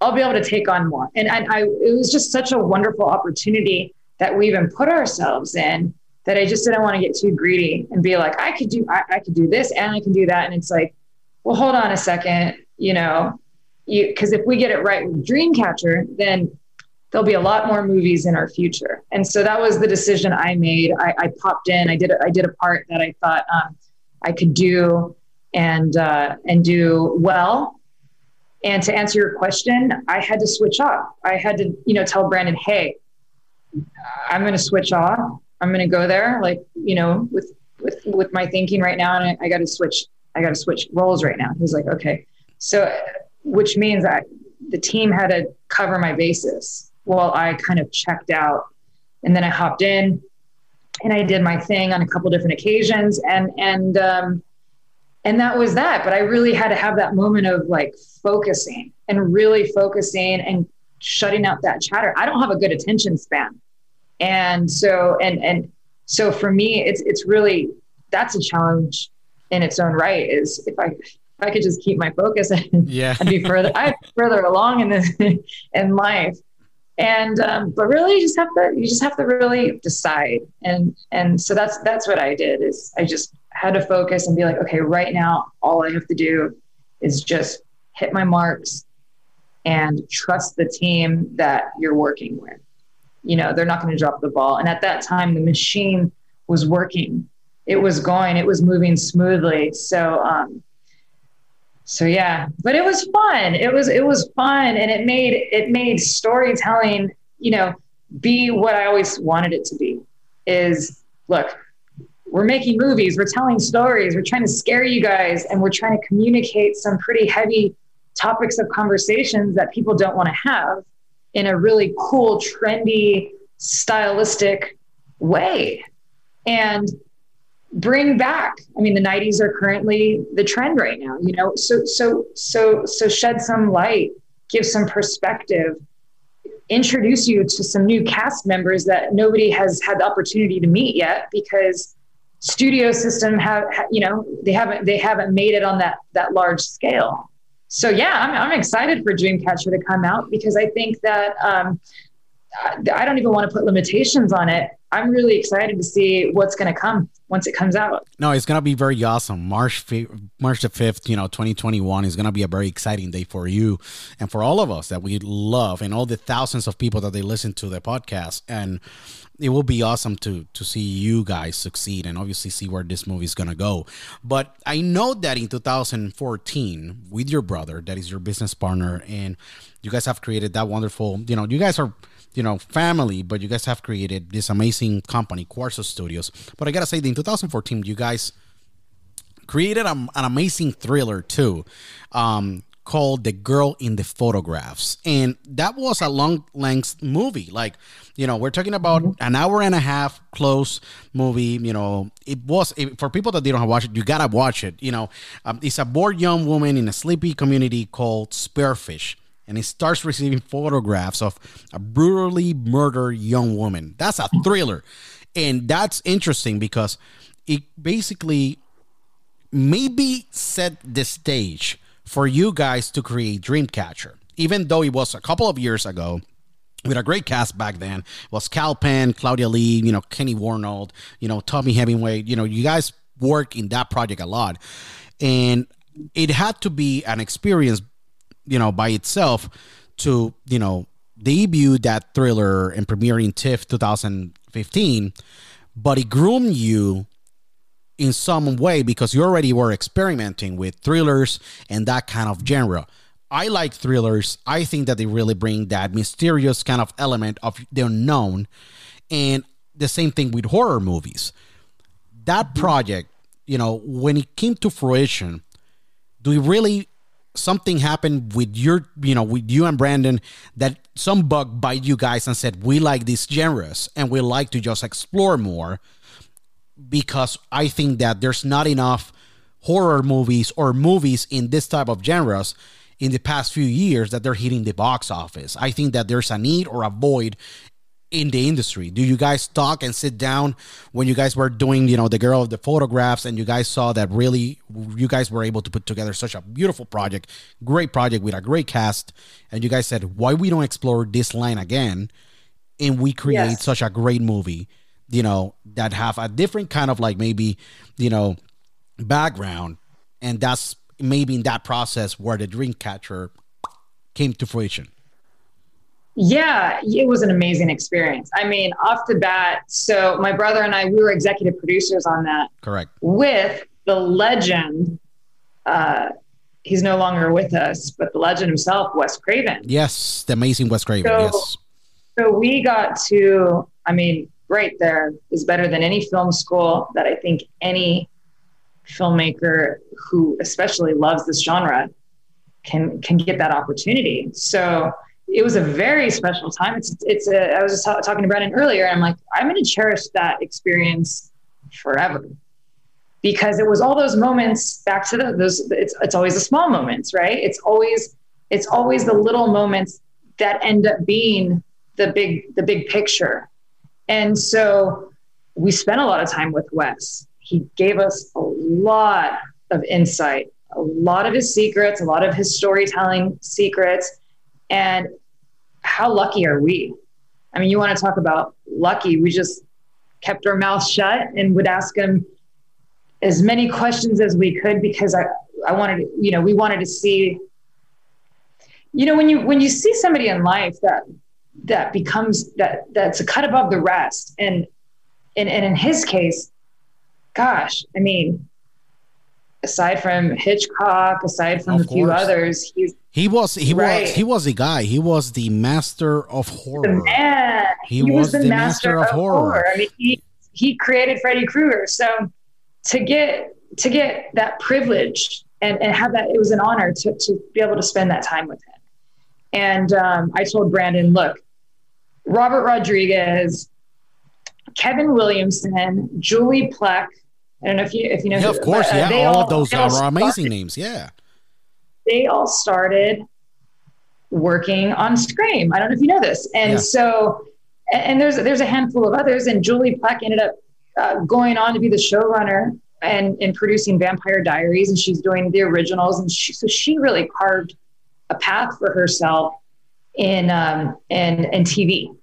i'll be able to take on more. And, and i it was just such a wonderful opportunity that we even put ourselves in that i just didn't want to get too greedy and be like i could do I, I could do this and i can do that. And it's like well hold on a second you know you because if we get it right with dreamcatcher then there'll be a lot more movies in our future. And so that was the decision i made. I, I popped in. I did a, i did a part that i thought um, I could do and uh, and do well. And to answer your question, I had to switch off. I had to, you know, tell Brandon, hey, I'm going to switch off. I'm going to go there, like you know, with with with my thinking right now, and I, I got to switch. I got to switch roles right now. He's like, okay, so which means that the team had to cover my bases while I kind of checked out, and then I hopped in and I did my thing on a couple different occasions and and um and that was that. But I really had to have that moment of like focusing and really focusing and shutting out that chatter. I don't have a good attention span. And so and and so for me it's it's really that's a challenge in its own right is if I if I could just keep my focus and, Yeah. and be further I further along in this [LAUGHS] in life and um, but really you just have to you just have to really decide. And and so that's that's what i did is i just had to focus and be like okay right now all i have to do is just hit my marks and trust the team that you're working with. You know they're not going to drop the ball. And at that time the machine was working. It was going it was moving smoothly. So um so yeah but it was fun. It was it was fun and it made it made storytelling you know be what i always wanted it to be is look we're making movies we're telling stories we're trying to scare you guys and we're trying to communicate some pretty heavy topics of conversations that people don't want to have in a really cool trendy stylistic way. And bring back. I mean the 90s are currently the trend right now you know? So so so so shed some light give some perspective introduce you to some new cast members that nobody has had the opportunity to meet yet because studio system have you know they haven't they haven't made it on that that large scale. So yeah i'm, I'm excited for dreamcatcher to come out because i think that um, i don't even want to put limitations on it i'm really excited to see what's going to come once it comes out no it's going to be very awesome march 5th, march the 5th you know 2021 is going to be a very exciting day for you and for all of us that we love and all the thousands of people that they listen to the podcast and it will be awesome to to see you guys succeed and obviously see where this movie is gonna go. But I know that in 2014, with your brother, that is your business partner, and you guys have created that wonderful. You know, you guys are you know family, but you guys have created this amazing company, Quarzo Studios. But I gotta say, in 2014, you guys created a, an amazing thriller too. Um, called The Girl in the Photographs. And that was a long length movie. Like, you know, we're talking about an hour and a half close movie. You know, it was it, for people that didn't have watched it, you gotta watch it. You know, um, it's a bored young woman in a sleepy community called Spearfish. And it starts receiving photographs of a brutally murdered young woman. That's a thriller. And that's interesting because it basically maybe set the stage for you guys to create Dreamcatcher, even though it was a couple of years ago with a great cast back then. It was Kal Penn, Claudia Lee, you know, Kenny Wormald, you know, Tommy Hemingway. You know, you guys work in that project a lot. And it had to be an experience, you know, by itself to, you know, debut that thriller and premiering TIFF 2015, but it groomed you in some way because you already were experimenting with thrillers and that kind of genre. I like thrillers. I think that they really bring that mysterious kind of element of the unknown. And the same thing with horror movies. That project, you know, when it came to fruition, do we really something happened with your you know with you and brandon that some bug bite you guys and said we like these genres and we like to just explore more because I think that there's not enough horror movies or movies in this type of genres in the past few years that they're hitting the box office. I think that there's a need or a void in the industry. Do you guys talk and sit down when you guys were doing, you know, the girl of the photographs and you guys saw that really you guys were able to put together such a beautiful project, great project with a great cast and you guys said, "Why we don't explore this line again?" and we create yes. such a great movie you know, that have a different kind of like maybe, you know, background. And that's maybe in that process where the Dreamcatcher came to fruition. Yeah, it was an amazing experience. I mean, off the bat, so my brother and I, we were executive producers on that. Correct. With the legend, uh, he's no longer with us, but the legend himself, Wes Craven. Yes, the amazing Wes Craven. So, yes. So we got to, I mean, right there is better than any film school that I think any filmmaker who especially loves this genre can can get that opportunity. So it was a very special time. It's it's a, I was just talking to Brandon earlier. And I'm like I'm going to cherish that experience forever because it was all those moments back to the, those it's it's always the small moments, right? It's always it's always the little moments that end up being the big the big picture and so we spent a lot of time with Wes. He gave us a lot of insight, a lot of his secrets, a lot of his storytelling secrets. And how lucky are we? I mean, you want to talk about lucky. We just kept our mouth shut and would ask him as many questions as we could because I, I wanted to, you know, we wanted to see, you know, when you when you see somebody in life that that becomes that that's a cut above the rest. And and, and in his case, gosh, I mean, aside from Hitchcock, aside from of a few others, he's he was he right. was he was the guy. He was the master of horror. The man. He, he was, was, the, master, master of, of horror. horror. I mean, he he created Freddy Krueger. So to get to get that privilege and, and have that, it was an honor to to be able to spend that time with him. And um, I told Brandon, look, Robert Rodriguez, Kevin Williamson, Julie Plec. I don't know if you if you know. Yeah, who, of course. But, uh, yeah, all, all, of those are amazing names. Yeah. They all started working on Scream. I don't know if you know this. And Yeah. so, and there's there's a handful of others. And Julie Plec ended up uh, going on to be the showrunner and and producing Vampire Diaries, and she's doing the originals. And she, so she really carved a path for herself in um, in in TV.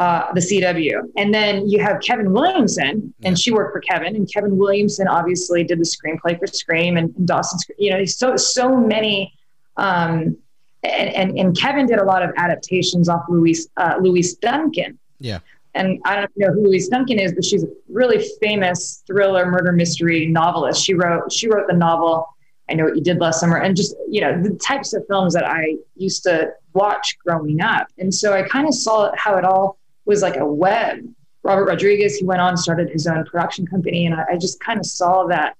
Uh, the CW, and then you have Kevin Williamson, and she worked for Kevin, and Kevin Williamson obviously did the screenplay for Scream and, and Dawson's. You know, so so many um, and, and, and Kevin did a lot of adaptations off Louise uh, Louise Duncan. Yeah. And I don't know who Louise Duncan is, but she's a really famous thriller murder mystery novelist. She wrote she wrote the novel I Know What You Did Last Summer, and just you know the types of films that I used to watch growing up. And so I kind of saw how it all was like a web. Robert Rodriguez, he went on started his own production company, and I, I just kind of saw that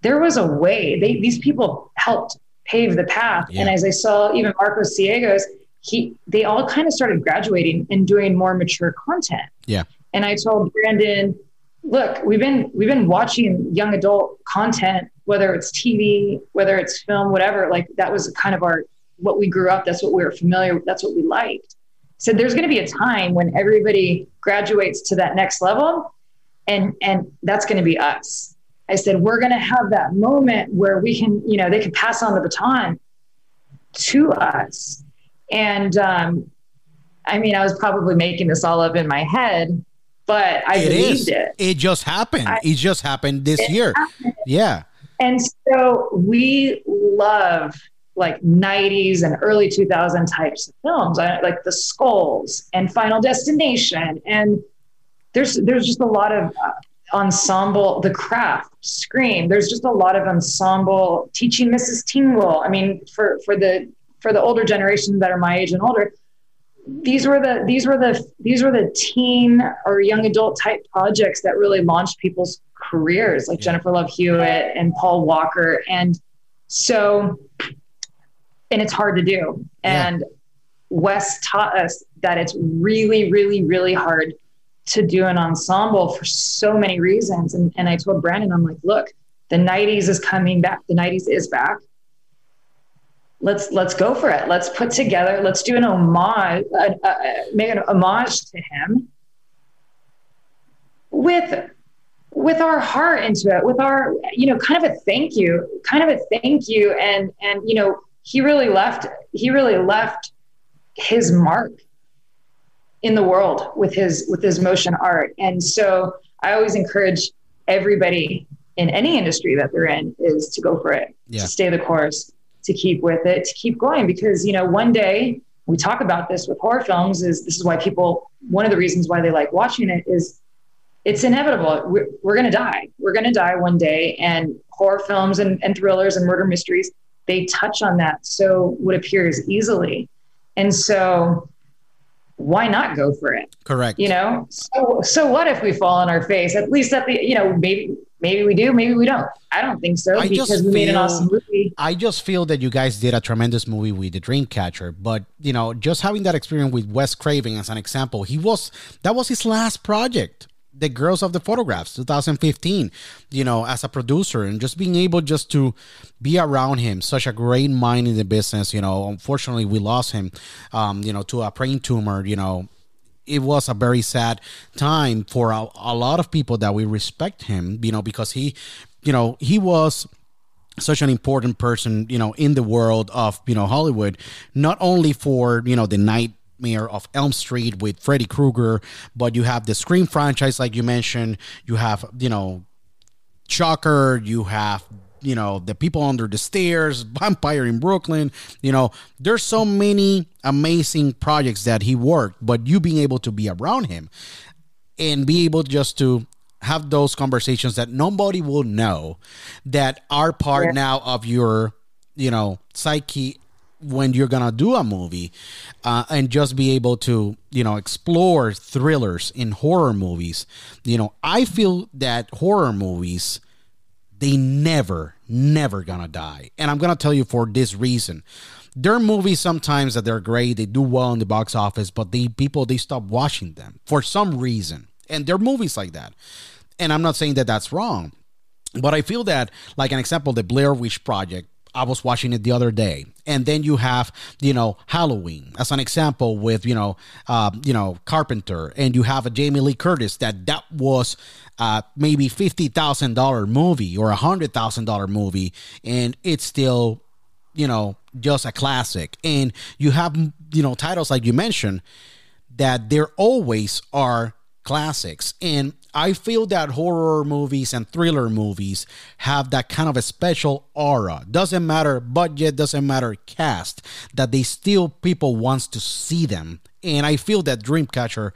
there was a way. They these people helped pave the path. Yeah. And as I saw, even Marcos Ciegos, he they all kind of started graduating and doing more mature content. Yeah. And I told Brandon, look, we've been we've been watching young adult content, whether it's TV, whether it's film, whatever. Like that was kind of our what we grew up. That's what we were familiar. with. That's what we liked. So there's going to be a time when everybody graduates to that next level, and and that's going to be us. I said we're going to have that moment where we can, you know, they can pass on the baton to us. And um, I mean, I was probably making this all up in my head, but I It believed is. it. It just happened. I- it just happened this year. happened. Yeah. And so we love like 90s and early 2000 types of films, I, like The Skulls and Final Destination. And there's there's just a lot of uh, ensemble, The Craft, Scream. There's just a lot of ensemble teaching Mrs. Tingle. I mean, for for the for the older generation that are my age and older, these were the these were the these were the teen or young adult type projects that really launched people's careers like Yeah. Jennifer Love Hewitt and Paul Walker and so and it's hard to do Yeah. and Wes taught us that it's really really really hard to do an ensemble for so many reasons and and I told Brandon I'm like look the 90s is coming back the 90s is back let's let's go for it. Let's put together. Let's do an homage, uh, uh, make an homage to him with with our heart into it, with our you know kind of a thank you, kind of a thank you, and and you know he really left he really left his mark in the world with his with his motion art, and so I always encourage everybody in any industry that they're in is to go for it, Yeah. to stay the course, to keep with it, to keep going. Because, you know, one day we talk about this with horror films is this is why people, one of the reasons why they like watching it is it's inevitable. We're, we're going to die. We're going to die one day. And horror films and, and thrillers and murder mysteries, they touch on that. So what appears easily. And so why not go for it? Correct. you know so so what if we fall on our face at least at the you know maybe maybe we do maybe we don't i don't think so I because we made an awesome movie I just feel that you guys did a tremendous movie with The Dreamcatcher, but you know, just having that experience with Wes Craven as an example, he was that was his last project. The Girls of the Photographs, 2015, you know, as a producer and just being able just to be around him, such a great mind in the business, you know, unfortunately we lost him, um, you know, to a brain tumor, you know, it was a very sad time for a, a lot of people that we respect him, you know, because he, you know, he was such an important person, you know, in the world of, you know, Hollywood, not only for, you know, the nightmare of Elm Street with Freddy Krueger, but you have the Scream franchise, like you mentioned, you have, you know, Shocker, you have, you know, the people under the stairs, [LAUGHS] Vampire in Brooklyn, you know, there's so many amazing projects that he worked, but you being able to be around him and be able just to have those conversations that nobody will know that are part Yeah. now of your you know psyche when you're gonna do a movie uh, and just be able to you know explore thrillers in horror movies you know i feel that horror movies they never never gonna die. And i'm gonna tell you for this reason. There are movies sometimes that they're great they do well in the box office but the people they stop watching them for some reason. And there are movies like that. And i'm not saying that that's wrong but i feel that like an example the blair witch project I was watching it the other day, and then you have you know Halloween as an example with you know uh, you know Carpenter, and you have a Jamie Lee Curtis that that was uh, maybe fifty thousand dollar movie or a hundred thousand dollar movie, and it's still you know just a classic. And you have you know titles like you mentioned that there always are classics. And I feel that horror movies and thriller movies have that kind of a special aura. Doesn't matter budget, doesn't matter cast, that they still people wants to see them. And I feel that Dreamcatcher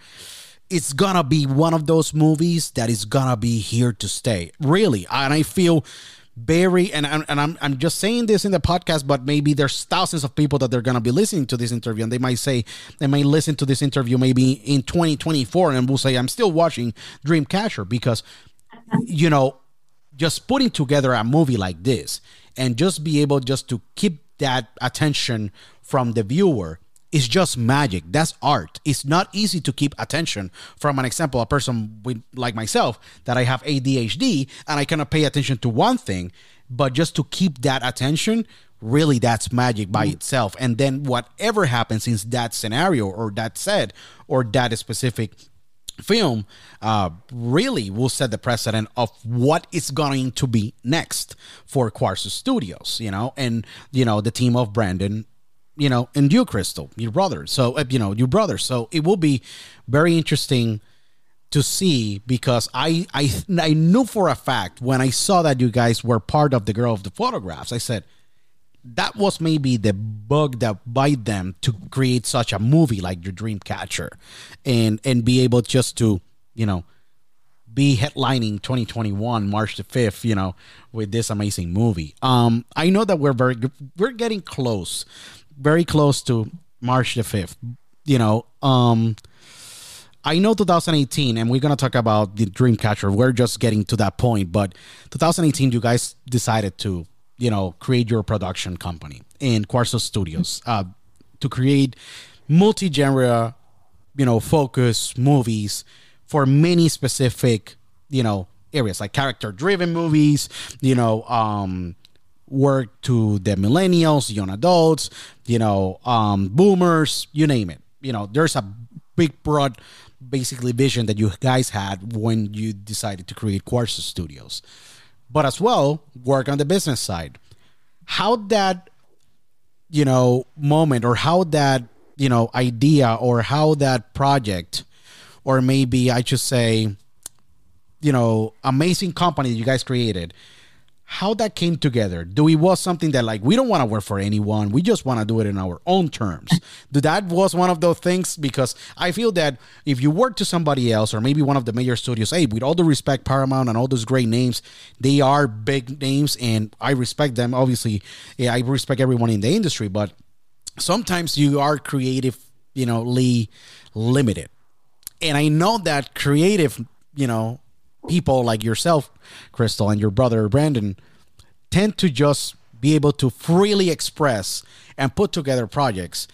it's gonna be one of those movies that is gonna be here to stay. Really. And I feel very and, and I'm, I'm just saying this in the podcast but maybe there's thousands of people that they're going to be listening to this interview and they might say they may listen to this interview maybe in 2024 and we'll say i'm still watching dreamcatcher because you know just putting together a movie like this and just be able just to keep that attention from the viewer is just magic. That's art. It's not easy to keep attention from an example, a person with like myself that I have ADHD and I cannot pay attention to one thing, but just to keep that attention, really that's magic by mm. itself. And then whatever happens in that scenario or that set or that specific film uh, really will set the precedent of what is going to be next for Quarzo Studios, you know, and you know the team of Brandon you know, and you, Crystal, your brother. So, uh, you know, your brother. So it will be very interesting to see because I, I, I knew for a fact when I saw that you guys were part of the girl of the photographs, I said, that was maybe the bug that bite them to create such a movie like your dream catcher and and be able just to you know be headlining 2021 march the 5th you know with this amazing movie um i know that we're very we're getting close very close to March the 5th. You know, um, I know 2018, and we're gonna talk about the Dreamcatcher. We're just getting to that point, but 2018, you guys decided to, you know, create your production company in Quarzo Studios uh, to create multi-genre, you know, focus movies for many specific, you know, areas like character-driven movies, you know, um, work to the millennials, young adults, you know, um, boomers, you name it. You know, there's a big, broad, basically vision that you guys had when you decided to create Quarzo Studios, but as well work on the business side. How that, you know, moment or how that, you know, idea or how that project, or maybe I should say, you know, amazing company that you guys created how that came together. Do it was something that like we don't want to work for anyone. We just want to do it in our own terms. [LAUGHS] do that was one of those things because I feel that if you work to somebody else or maybe one of the major studios, hey, with all the respect, Paramount and all those great names, they are big names and I respect them. Obviously, yeah, I respect everyone in the industry, but sometimes you are creative, you know, limited. And I know that creative, you know, people like yourself, Crystal, and your brother Brandon tend to just be able to freely express and put together projects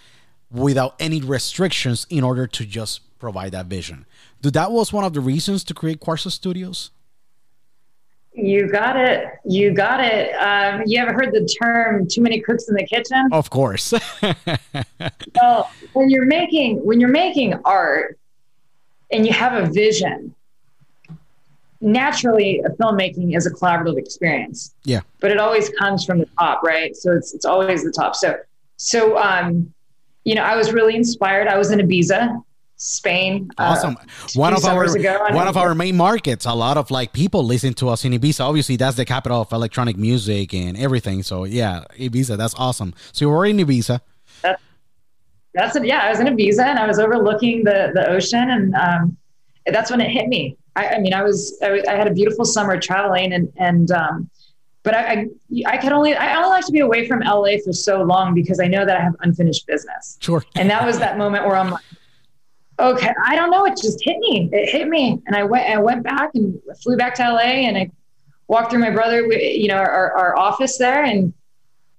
without any restrictions in order to just provide that vision. Do that was one of the reasons to create Quarzo Studios? You got it. You got it. Um, you ever heard the term "too many cooks in the kitchen"? Of course. [LAUGHS] well, when you're making when you're making art and you have a vision, naturally filmmaking is a collaborative experience. Yeah. But it always comes from the top, right? So it's it's always the top. So so um, you know, I was really inspired. I was in Ibiza, Spain. Uh, awesome. Uh, one of our ago, one of our main markets. A lot of like people listen to us in Ibiza. Obviously, that's the capital of electronic music and everything. So yeah, Ibiza. That's awesome. So you were in Ibiza. That's, that's it. Yeah, I was in Ibiza and I was overlooking the the ocean, and um, that's when it hit me. I, I mean, I was, I, I, had a beautiful summer traveling and, and, um, but I, I, I could only, I only like to be away from LA for so long because I know that I have unfinished business. Sure. And that was that moment where I'm like, okay, I don't know. It just hit me. It hit me. And I went, I went back and flew back to LA and I walked through my brother, you know, our, our office there. And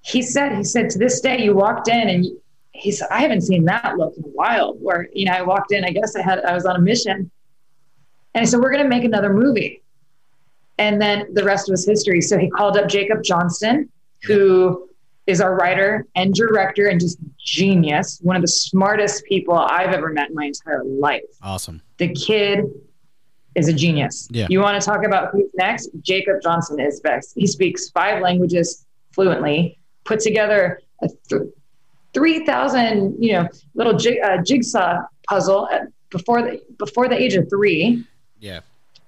he said, he said, to this day, you walked in and he said, I haven't seen that look in a while where, you know, I walked in, I guess I had, I was on a mission and I said, we're going to make another movie. And then the rest was history. So he called up Jacob Johnston, who is our writer and director and just genius, one of the smartest people I've ever met in my entire life. Awesome. The kid is a genius. Yeah. You want to talk about who's next? Jacob Johnston is best. He speaks five languages fluently, put together a th- 3,000, you know, little jig- uh, jigsaw puzzle at, before the, before the age of three Yeah.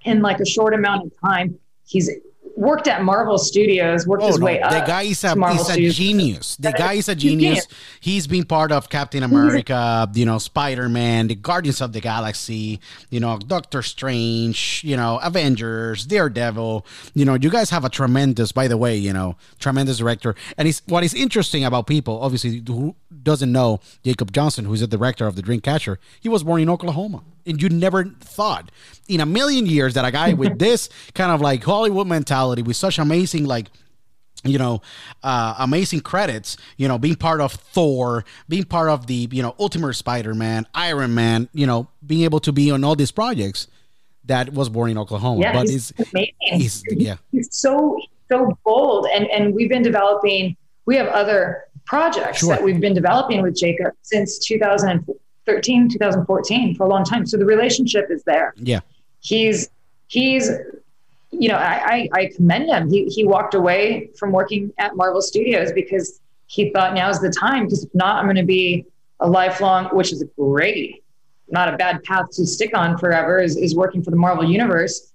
in like a short amount of time. He's worked at Marvel Studios, worked Oh his no, way up. the guy is a, is a genius. The guy is a genius. genius. He's been part of Captain America, you know, Spider Man, the Guardians of the Galaxy, you know, Doctor Strange, you know, Avengers, Daredevil. You know, you guys have a tremendous, by the way, you know, tremendous director. And it's what is interesting about people, obviously, who doesn't know Jacob Johnston, who's the director of The Dreamcatcher. He was born in Oklahoma, and you never thought in a million years that a guy with [LAUGHS] this kind of like Hollywood mentality, with such amazing like you know, uh, amazing credits, you know, being part of Thor, being part of the, you know, Ultimate Spider Man, Iron Man, you know, being able to be on all these projects that was born in Oklahoma. Yeah, but he's it's, amazing. he's, yeah, he's so so bold and and we've been developing we have other projects Sure. that we've been developing with jacob since 2013 2014 for a long time. So the relationship is there. Yeah, he's he's you know i i, I commend him. He, he walked away from working at marvel studios because he thought now is the time because if not i'm going to be a lifelong which is great. Not a bad path to stick on forever is, is working for the marvel universe.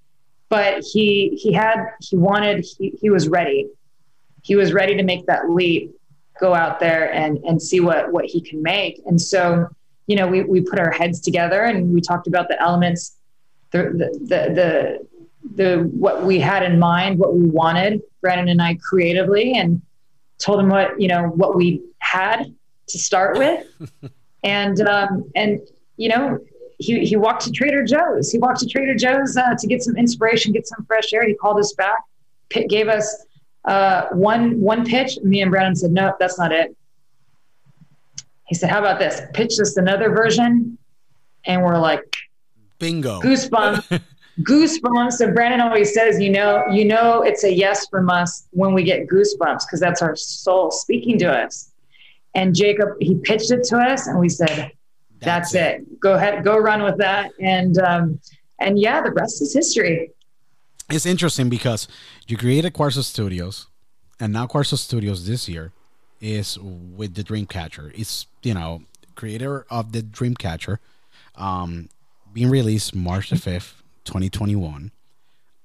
But he he had he wanted he, he was ready. He was ready to make that leap go out there and and see what what he can make. And so you know we, we put our heads together and we talked about the elements the the the, the the what we had in mind, what we wanted, Brandon and I creatively, and told him what you know what we had to start with, [LAUGHS] and um, and you know he he walked to Trader Joe's. He walked to Trader Joe's uh, to get some inspiration, get some fresh air. He called us back, gave us uh, one one pitch. Me and Brandon said, no, that's not it. He said, how about this? Pitch us another version, and we're like bingo. goosebumps. [LAUGHS] Goosebumps. So brandon always says you know you know it's a yes from us when we get goosebumps because that's our soul speaking to us. And jacob he pitched it to us and we said that's, it. go ahead go run with that. And um and yeah the rest is history. It's interesting because you created Quarzo Studios, and now Quarzo Studios this year is with the Dreamcatcher. It's you know creator of the Dreamcatcher, um, being released March the fifth, twenty twenty one.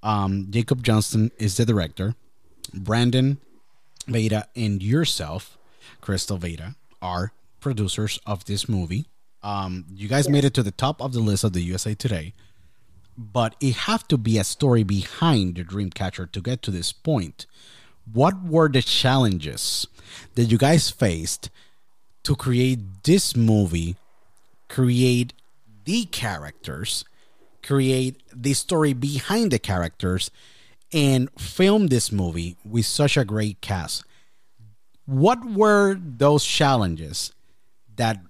Um, Jacob Johnston is the director. Brandon Veda and yourself, Crystal Veda, are producers of this movie. Um, you guys made it to the top of the list of the USA Today but it have to be a story behind the Dreamcatcher to get to this point. What were the challenges that you guys faced to create this movie, create the characters, create the story behind the characters, and film this movie with such a great cast? What were those challenges that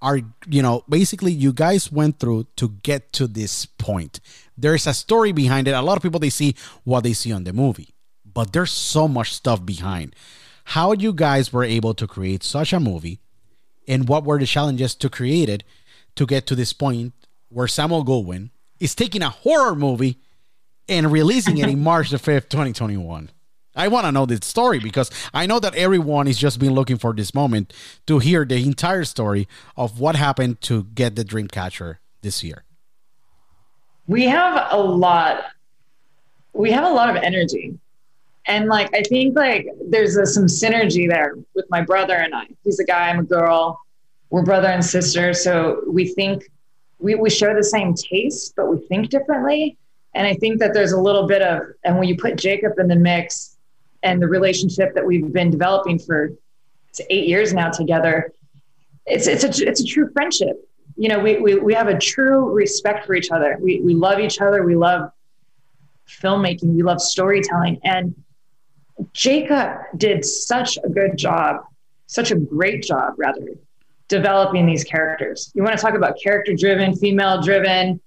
are you know basically you guys went through to get to this point? There's a story behind it. A lot of people they see what they see on the movie but there's so much stuff behind how you guys were able to create such a movie and what were the challenges to create it to get to this point where samuel goldwyn is taking a horror movie and releasing it in [LAUGHS] march the 5th 2021 I want to know this story because I know that everyone is just been looking for this moment to hear the entire story of what happened to get the Dreamcatcher this year. we have a lot we have a lot of energy and like i think like there's a, some synergy there with my brother and i he's a guy i'm a girl we're brother and sister so we think we, we share the same taste but we think differently and i think that there's a little bit of and when you put jacob in the mix and the relationship that we've been developing for eight years now together it's it's a it's a true friendship you know, we, we, we have a true respect for each other. We, we love each other. We love filmmaking. We love storytelling. And Jacob did such a good job, such a great job, rather, developing these characters. You want to talk about character driven, female driven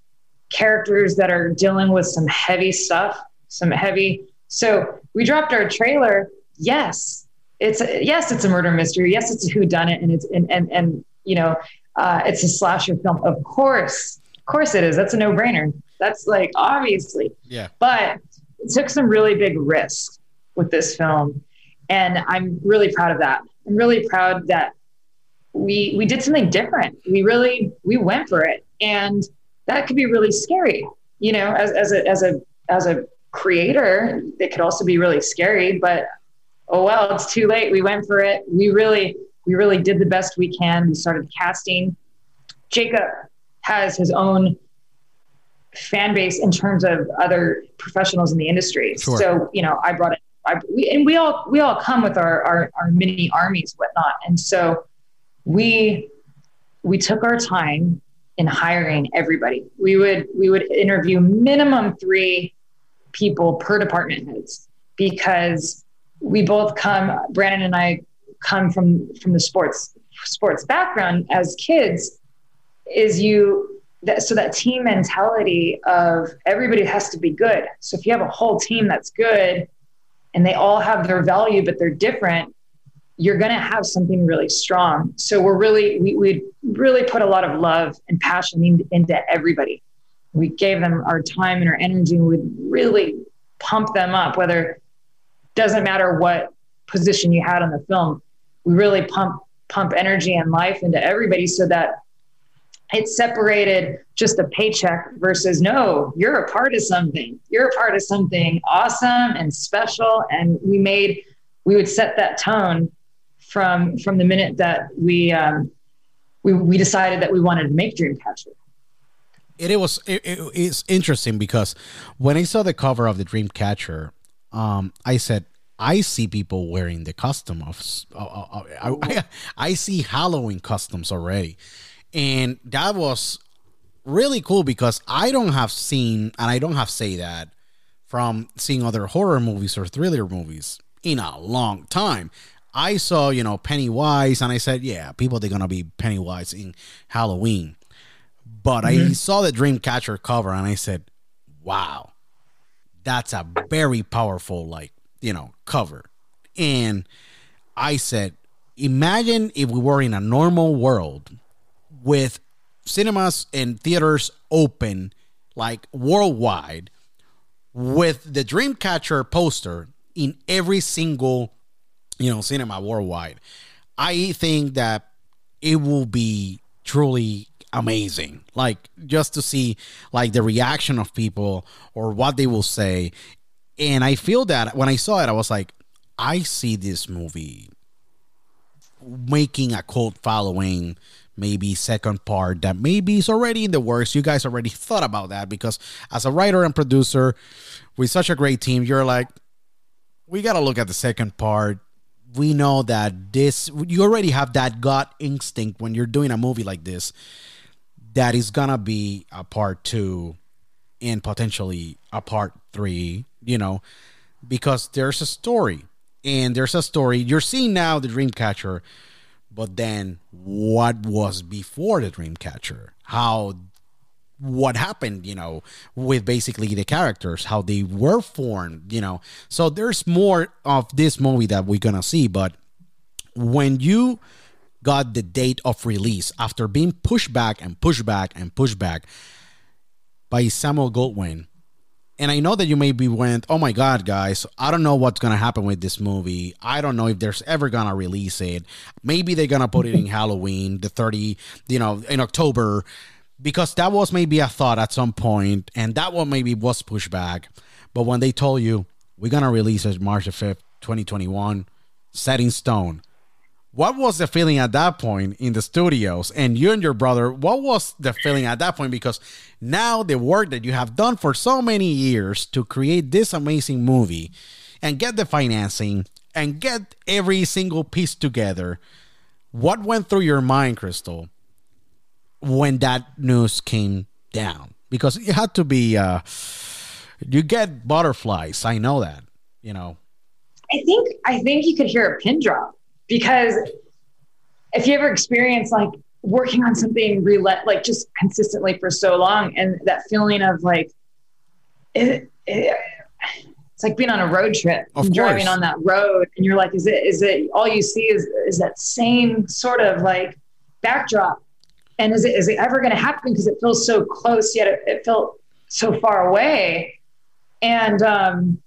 characters that are dealing with some heavy stuff, some heavy. So we dropped our trailer. Yes, it's a, yes, it's a murder mystery. Yes, it's a who done it, and it's and and and you know, uh, it's a slasher film. Of course, of course it is. That's a no brainer. That's like obviously. Yeah. But it took some really big risks with this film, and I'm really proud of that. I'm really proud that we we did something different. We really we went for it, and that could be really scary. You know, as as a as a as a creator, it could also be really scary. But oh well, it's too late. We went for it. We really we really did the best we can. We started casting. Jacob has his own fan base in terms of other professionals in the industry. Sure. So you know, I brought it. We, and we all we all come with our, our our mini armies, whatnot, and so we we took our time in hiring everybody. We would we would interview minimum three people per department heads because we both come. Brandon and I come from from the sports sports background as kids. Is you that so that team mentality of everybody has to be good. So if you have a whole team that's good and they all have their value but they're different, you're going to have something really strong. So we're really, we, we really put a lot of love and passion in, into everybody. We gave them our time and our energy and would really pump them up, whether doesn't matter what position you had on the film. We really pump, pump energy and life into everybody so that it separated just a paycheck versus no, you're a part of something. You're a part of something awesome and special. And we made, we would set that tone from from the minute that we um, we we decided that we wanted to make Dreamcatcher. It, it was it, it, it's interesting because when I saw the cover of the Dreamcatcher, um, I said I see people wearing the custom of uh, uh, uh I, I, [LAUGHS] I see Halloween customs already, and that was really cool because I don't have seen and I don't have say that from seeing other horror movies or thriller movies in a long time. I saw, you know, Pennywise, and I said, yeah, people they're gonna be Pennywise in Halloween. But mm-hmm. I saw the Dreamcatcher cover, and I said, wow, that's a very powerful, like, you know, cover. And I said, imagine if we were in a normal world with cinemas and theaters open, like worldwide, with the Dreamcatcher poster in every single you know, cinema worldwide. I think that it will be truly amazing. Like just to see like the reaction of people or what they will say. And I feel that when I saw it, I was like, I see this movie making a cult following maybe second part that maybe is already in the works. You guys already thought about that because as a writer and producer with such a great team, you're like, we got to look at the second part. We know that this you already have that gut instinct when you're doing a movie like this that is gonna be a part two and potentially a part three you know because there's a story and there's a story. You're seeing now the dreamcatcher but then what was before the dreamcatcher how what happened, you know, with basically the characters, how they were formed, you know. So there's more of this movie that we're gonna see, but when you got the date of release after being pushed back and pushed back and pushed back by Samuel Goldwyn. And I know that you maybe went, oh my God, guys, I don't know what's going to happen with this movie. I don't know if there's ever going to release it. Maybe they're going to put it in [LAUGHS] Halloween, the 30, you know, in October because that was maybe a thought at some point, and that one maybe was pushed back. But when they told you we're gonna release it March the fifth, twenty twenty one, set in stone. What was the feeling at that point in the studios? And you and your brother, what was the feeling at that point? Because now the work that you have done for so many years to create this amazing movie and get the financing and get every single piece together, what went through your mind, Crystal, when that news came down because it had to be uh you get butterflies i know that you know i think i think you could hear a pin drop because if you ever experience like working on something relent like just consistently for so long and that feeling of like it, it, it's like being on a road trip, Of driving on that road, and you're like, is it is it all you see is is that same sort of like backdrop, and is it is it ever going to happen? Because it feels so close, yet it, it felt so far away, and um,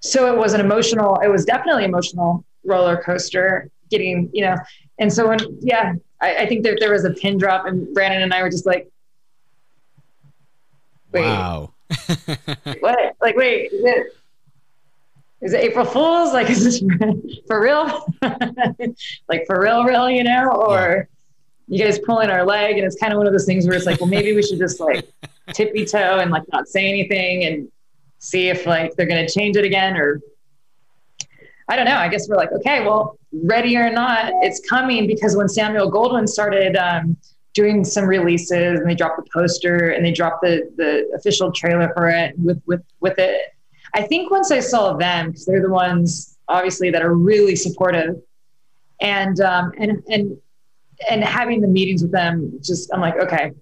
so it was an emotional. It was definitely emotional roller coaster. Getting you know, and so when yeah, I, I think that there was a pin drop, and Brandon and I were just like, wait Wow. [LAUGHS] what? Like, wait, is it, is it April Fool's? Like, is this [LAUGHS] for real? [LAUGHS] like, for real, real, you know? Or you guys pulling our leg? And it's kind of one of those things where it's like, well, maybe we should just like tippy toe and like not say anything and see if like they're going to change it again or I don't know. I guess we're like, okay, well, ready or not, it's coming because when Samuel Goldwyn started um, doing some releases and they dropped the poster and they dropped the the official trailer for it with with with it. I think once I saw them, because they're the ones obviously that are really supportive, and um, and and and having the meetings with them, just I'm like, okay,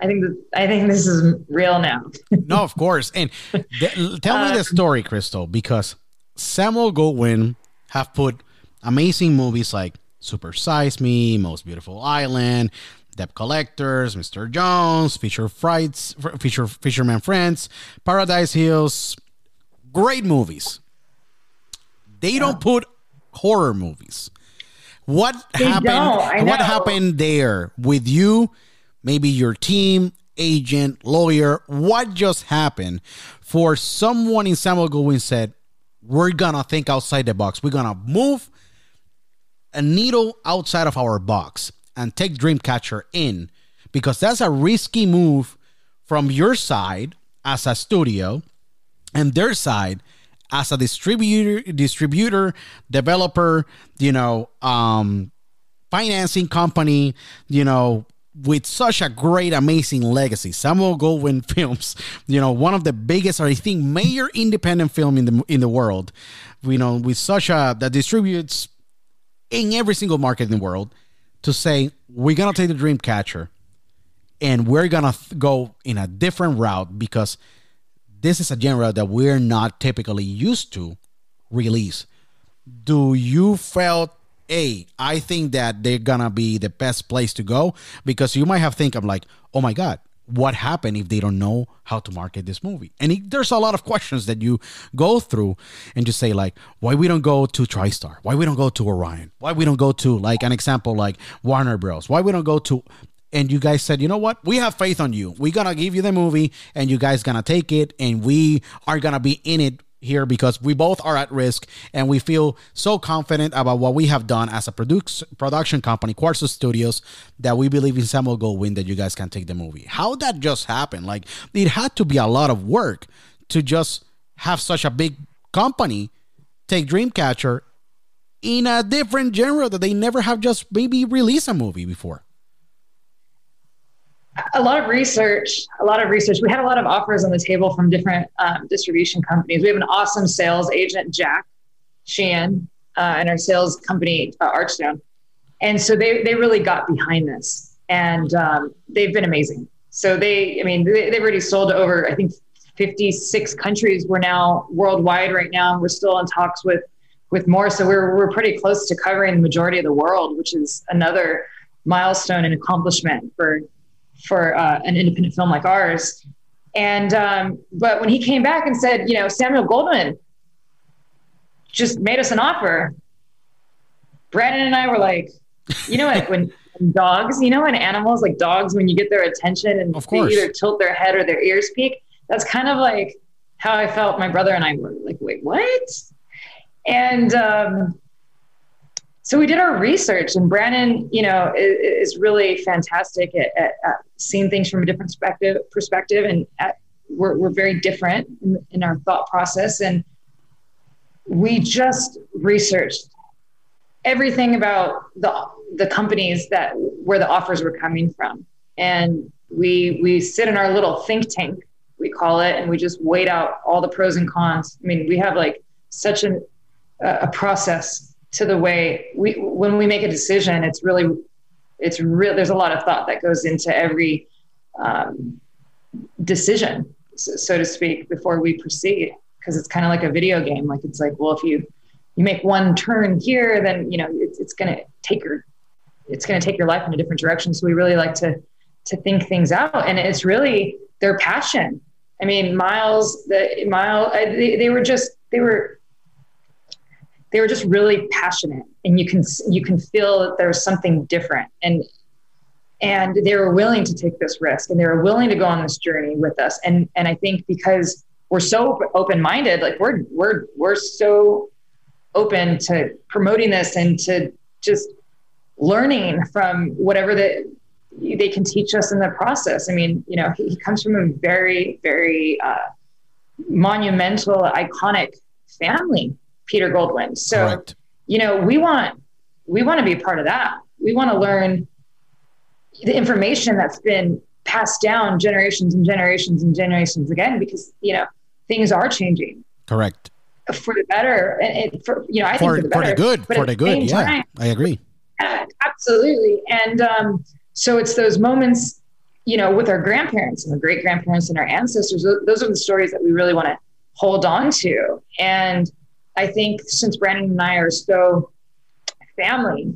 I think that I think this is real now. no, of course. And [LAUGHS] th- tell me the story, Crystal, because Samuel Goldwyn have put amazing movies like Super Size Me, Most Beautiful Island, Debt Collectors, Mr. Jones, Fisher Frights, Fisher Fisherman Friends, Paradise Hills, great movies. They don't put horror movies. What They happened? What happened there with you? Maybe your team, agent, lawyer. What just happened for someone in Samuel Goldwyn said, "We're gonna think outside the box. We're gonna move a needle outside of our box and take Dreamcatcher in because that's a risky move from your side as a studio and their side as a distributor distributor developer you know um financing company you know with such a great amazing legacy. Samuel goldwyn [LAUGHS] films you know one of the biggest or i think major independent film in the in the world you know with such a that distributes in every single market in the world to say we're gonna take the dream catcher and we're gonna th- go in a different route because this is a genre that we're not typically used to release. Do you felt hey i think that they're gonna be the best place to go because you might have think i'm like oh my god what happened if they don't know how to market this movie and there's a lot of questions that you go through and just say like why we don't go to tristar why we don't go to orion why we don't go to like an example like warner bros why we don't go to and you guys said, you know what? We have faith on you. We're gonna give you the movie, and you guys gonna take it, and we are gonna be in it here because we both are at risk, and we feel so confident about what we have done as a produce, production company, Quarzo Studios, that we believe in Samuel Goldwyn that you guys can take the movie. How that just happened? Like it had to be a lot of work to just have such a big company take Dreamcatcher in a different genre that they never have just maybe released a movie before. A lot of research, a lot of research. We had a lot of offers on the table from different um, distribution companies. We have an awesome sales agent, Jack Sheehan, uh, and our sales company, uh, Archstone. And so they, they really got behind this and um, they've been amazing. So they, I mean, they, they've already sold over, I think, 56 countries. We're now worldwide right now. And we're still in talks with, with more. So we're, we're pretty close to covering the majority of the world, which is another milestone and accomplishment for for uh, an independent film like ours. And um, but when he came back and said, you know, Samuel Goldwyn just made us an offer, Brandon and I were like, you know what? When, [LAUGHS] dogs, you know, when animals like dogs, when you get their attention and Of they either tilt their head or their ears peak, that's kind of like how I felt. My brother and I were like, wait, what? And um, so we did our research and brandon you know is, is really fantastic at, at, at seeing things from a different perspective perspective and at, we're, we're very different in, in our thought process and we just researched everything about the the companies that where the offers were coming from. And we we sit in our little think tank we call it and we just wait out all the pros and cons. I mean we have like such an, a process to the way we when we make a decision it's really it's real there's a lot of thought that goes into every um, decision so, so to speak before we proceed because it's kind of like a video game. Like it's like, well, if you you make one turn here, then you know it's, it's going to take your it's going to take your life in a different direction. So we really like to to think things out, and it's really their passion. I mean, Miles, the Miles, they, they were just they were they were just really passionate, and you can you can feel that there's something different, and and they were willing to take this risk, and they were willing to go on this journey with us, and and I think because we're so open minded, like we're we're we're so open to promoting this and to just learning from whatever that they can teach us in the process. I mean, you know, he, he comes from a very, very uh, monumental, iconic family, Peter Goldwyn. So, Correct. you know, we want we want to be part of that. We want to learn the information that's been passed down generations and generations and generations again, because you know things are changing. Correct. For the better, and, for you know, I for, think for the better. For the good. For the good. Yeah, time, I agree. Yeah, [LAUGHS] absolutely. And um, so it's those moments, you know, with our grandparents and the great grandparents and our ancestors. Those are the stories that we really want to hold on to. And I think since Brandon and I are so family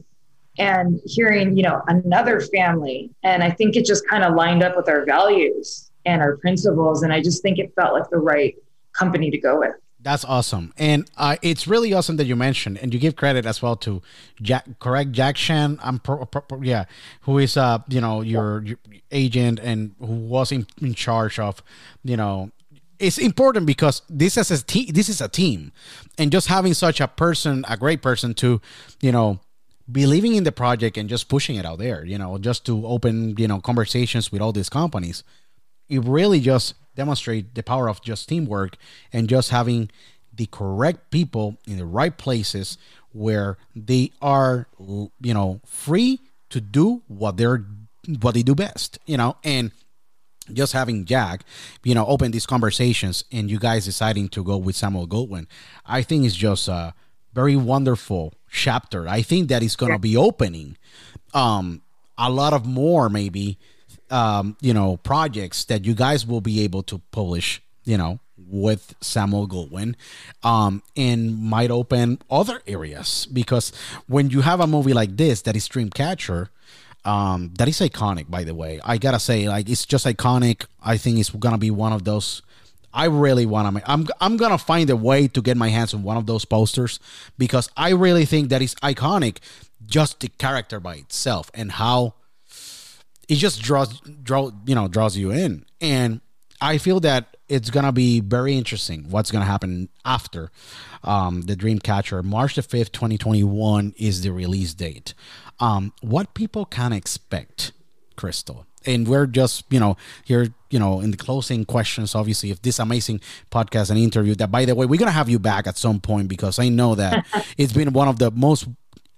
and hearing, you know, another family, and I think it just kind of lined up with our values and our principles. And I just think it felt like the right company to go with. That's awesome, and uh, it's really awesome that you mentioned and you give credit as well to Jack. Correct, Jack Sheehan. I'm pro, pro, pro, yeah, who is uh you know your, your agent and who was in, in charge of you know it's important because this is a team. This is a team, and just having such a person, a great person to, you know, believing in the project and just pushing it out there. You know, just to open you know conversations with all these companies. It really just demonstrate the power of just teamwork and just having the correct people in the right places where they are you know free to do what they're what they do best you know and just having Jack, you know, open these conversations and you guys deciding to go with Samuel Goldwyn, I think is just a very wonderful chapter. I think that is going to be opening um, a lot of more maybe um, you know, projects that you guys will be able to publish, you know, with Samuel Goldwyn, um, and might open other areas because when you have a movie like this that is Dreamcatcher, um, that is iconic. By the way, I gotta say, like, it's just iconic. I think it's gonna be one of those. I really want to. I'm I'm gonna find a way to get my hands on one of those posters because I really think that is iconic. Just the character by itself and how it just draws draw you know draws you in and i feel that it's gonna be very interesting what's gonna happen after um, the dreamcatcher march the 5th 2021 is the release date um, what people can expect crystal and we're just you know here you know in the closing questions obviously of this amazing podcast and interview that by the way we're gonna have you back at some point because i know that [LAUGHS] it's been one of the most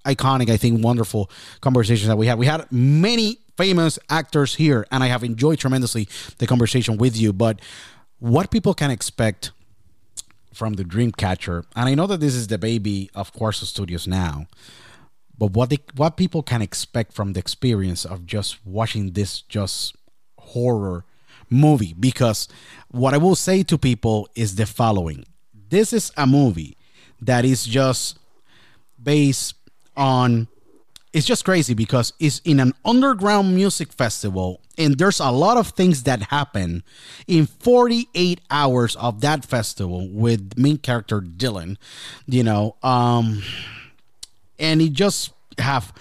iconic i think wonderful conversations that we had we had many famous actors here, and I have enjoyed tremendously the conversation with you. But what people can expect from the Dreamcatcher, and I know that this is the baby of Quarzo Studios now, but what they what people can expect from the experience of just watching this just horror movie because what I will say to people is the following. This is a movie that is just based on it's just crazy because it's in an underground music festival and there's a lot of things that happen in 48 hours of that festival with main character Dylan, you know, um and it just have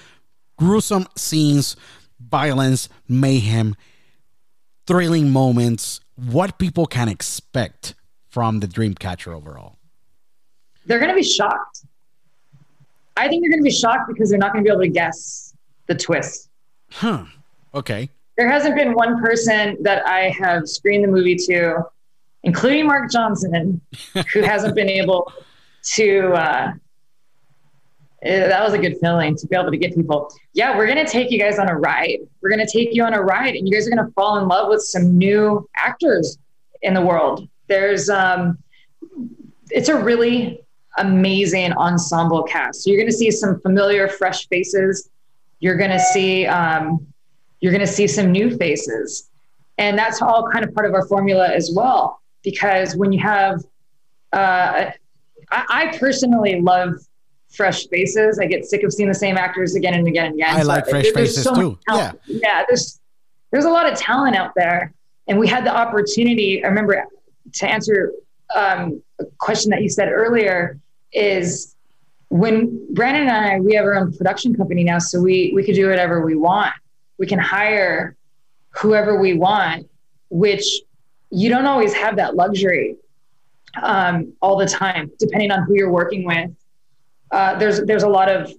gruesome scenes, violence, mayhem, thrilling moments, what people can expect from the Dreamcatcher overall. They're going to be shocked I think they're going to be shocked because they're not going to be able to guess the twist. Huh. Okay. There hasn't been one person that I have screened the movie to, including Mark Johnson, who hasn't been able to. Uh, that was a good feeling to be able to get people. Yeah, we're going to take you guys on a ride. We're going to take you on a ride, and you guys are going to fall in love with some new actors in the world. There's, um, it's a really amazing ensemble cast. So you're going to see some familiar, fresh faces. You're going to see um, you're going to see some new faces, and that's all kind of part of our formula as well. Because when you have uh, I, I personally love fresh faces. I get sick of seeing the same actors again and again and again. I like fresh faces so too. Yeah, yeah. There's there's a lot of talent out there, and we had the opportunity. I remember to answer um, a question that you said earlier is when Brandon and I we have our own production company now, so we we could do whatever we want. We can hire whoever we want, which you don't always have that luxury um, all the time, depending on who you're working with. Uh, there's there's a lot of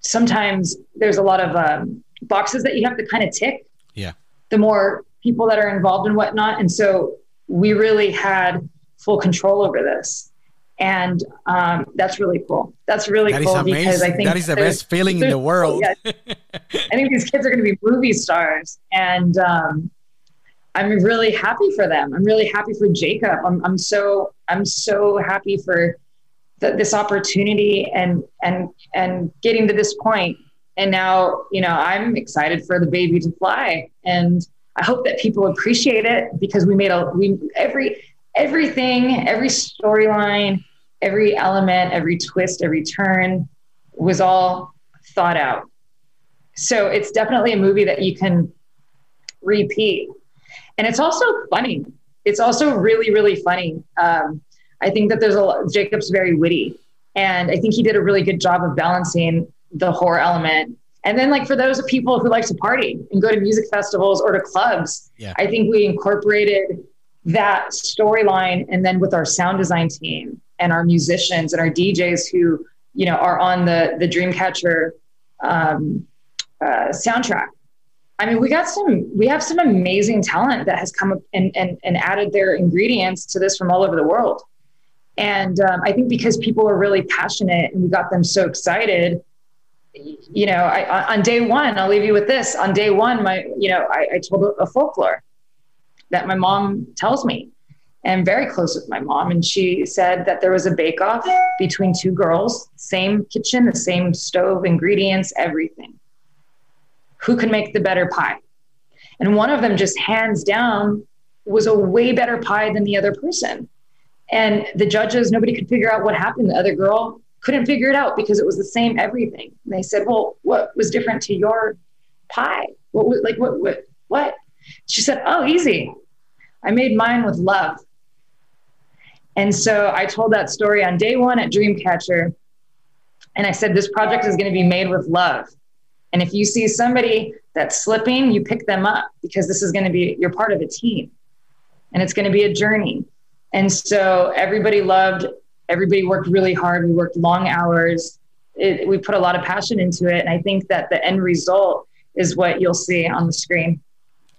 sometimes there's a lot of um, boxes that you have to kind of tick. Yeah. The more people that are involved and whatnot, and so we really had full control over this, and um, that's really cool. That's really That cool amazing. because I think That is the best feeling in the world. yeah. [LAUGHS] I think these kids are going to be movie stars, and um, I'm really happy for them. I'm really happy for Jacob. I'm, I'm so I'm so happy for th- this opportunity and and and getting to this. And now, you know, I'm excited for the baby to fly, and I hope that people appreciate it because we made a we every everything, every storyline, every element, every twist, every turn was all thought out. So it's definitely a movie that you can repeat. And it's also funny. It's also really, really funny. Um, I think that there's a lot, Jacob's very witty. And I think he did a really good job of balancing the horror element. And then, like, for those people who like to party and go to music festivals or to clubs, Yeah. I think we incorporated that storyline. And then with our sound design team and our musicians and our DJs who, you know, are on the, the Dreamcatcher um, uh, soundtrack. I mean, we got some, we have some amazing talent that has come up and, and, and added their ingredients to this from all over the world. And um, I think because people were really passionate and we got them so excited, you know, I, on day one, I'll leave you with this. On day one, my, you know, I, I told a folklore that my mom tells me. And I'm very close with my mom. And she said that there was a bake off between two girls, same kitchen, the same stove, ingredients, everything. Who can make the better pie? And one of them, just hands down, was a way better pie than the other person. And the judges, nobody could figure out what happened. The other girl couldn't figure it out because it was the same everything. And they said, "Well, what was different to your pie? What like what what what?" She said, "Oh, easy. I made mine with love." And so I told that story on day one at Dreamcatcher. And I said, this project is going to be made with love. And if you see somebody that's slipping, you pick them up because this is going to be, you're part of a team and it's going to be a journey. And so everybody loved, everybody worked really hard. We worked long hours. It, we put a lot of passion into it. And I think that the end result is what you'll see on the screen.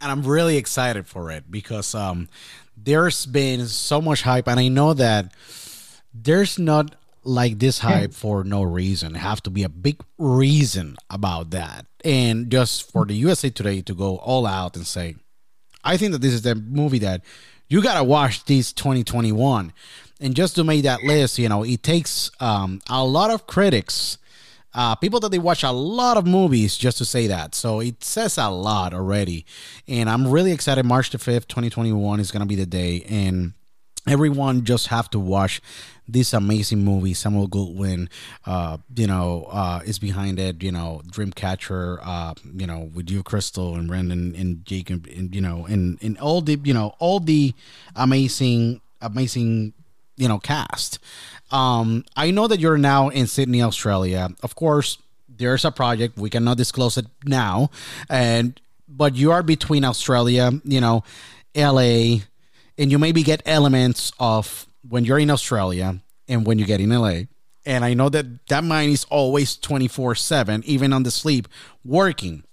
and I'm really excited for it because um, there's been so much hype, and I know that there's not like this hype for no reason. It have to be a big reason about that, and just for the USA Today to go all out and say, I think that this is the movie that you gotta watch this 2021, and just to make that list, you know, it takes um, a lot of critics uh, people that they watch a lot of movies just to say that. So it says a lot already. And I'm really excited. March the 5th, 2021 is going to be the day. And everyone just have to watch this amazing movie. Samuel Goldwyn, uh, you know, uh, is behind it. You know, Dreamcatcher, uh, you know, with you, Crystal, and Brandon, and Jacob, and, you know, and, and all the, you know, all the amazing, amazing, you know, cast. Um, I know that you're now in Sydney, Australia. Of course, there's a project we cannot disclose it now, and but you are between Australia, you know, LA, and you maybe get elements of when you're in Australia and when you get in LA. And I know that that mind is always 24 7, even on the sleep, working.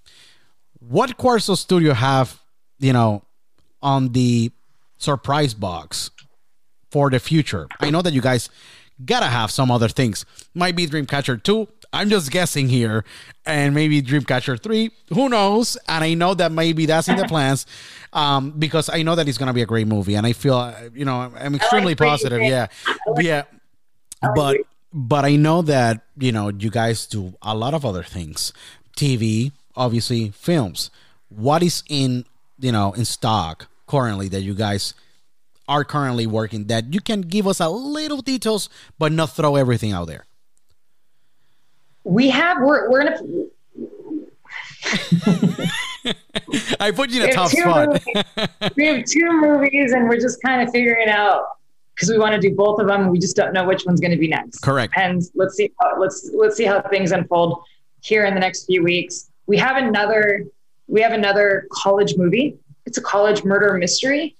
What Quarzo Studio have, you know, on the surprise box for the future? I know that you guys gotta have some other things. Might be Dreamcatcher 2. I'm just guessing here. And maybe Dreamcatcher 3. Who knows? And I know that maybe that's in the plans. Um, because I know that it's gonna be a great movie. And I feel uh, you know, I'm extremely you positive. Yeah. Yeah. But but I know that, you know, you guys do a lot of other things. TV, obviously, films. What is in, you know, in stock currently that you guys are currently working that you can give us a little details, but not throw everything out there? We have we're we're gonna. [LAUGHS] I put you in a tough spot. we have two movies, and we're just kind of figuring out because we want to do both of them. We just don't know which one's going to be next. Correct. And let's see. How, let's let's see how things unfold here in the next few weeks. We have another. We have another college movie. It's a college murder mystery.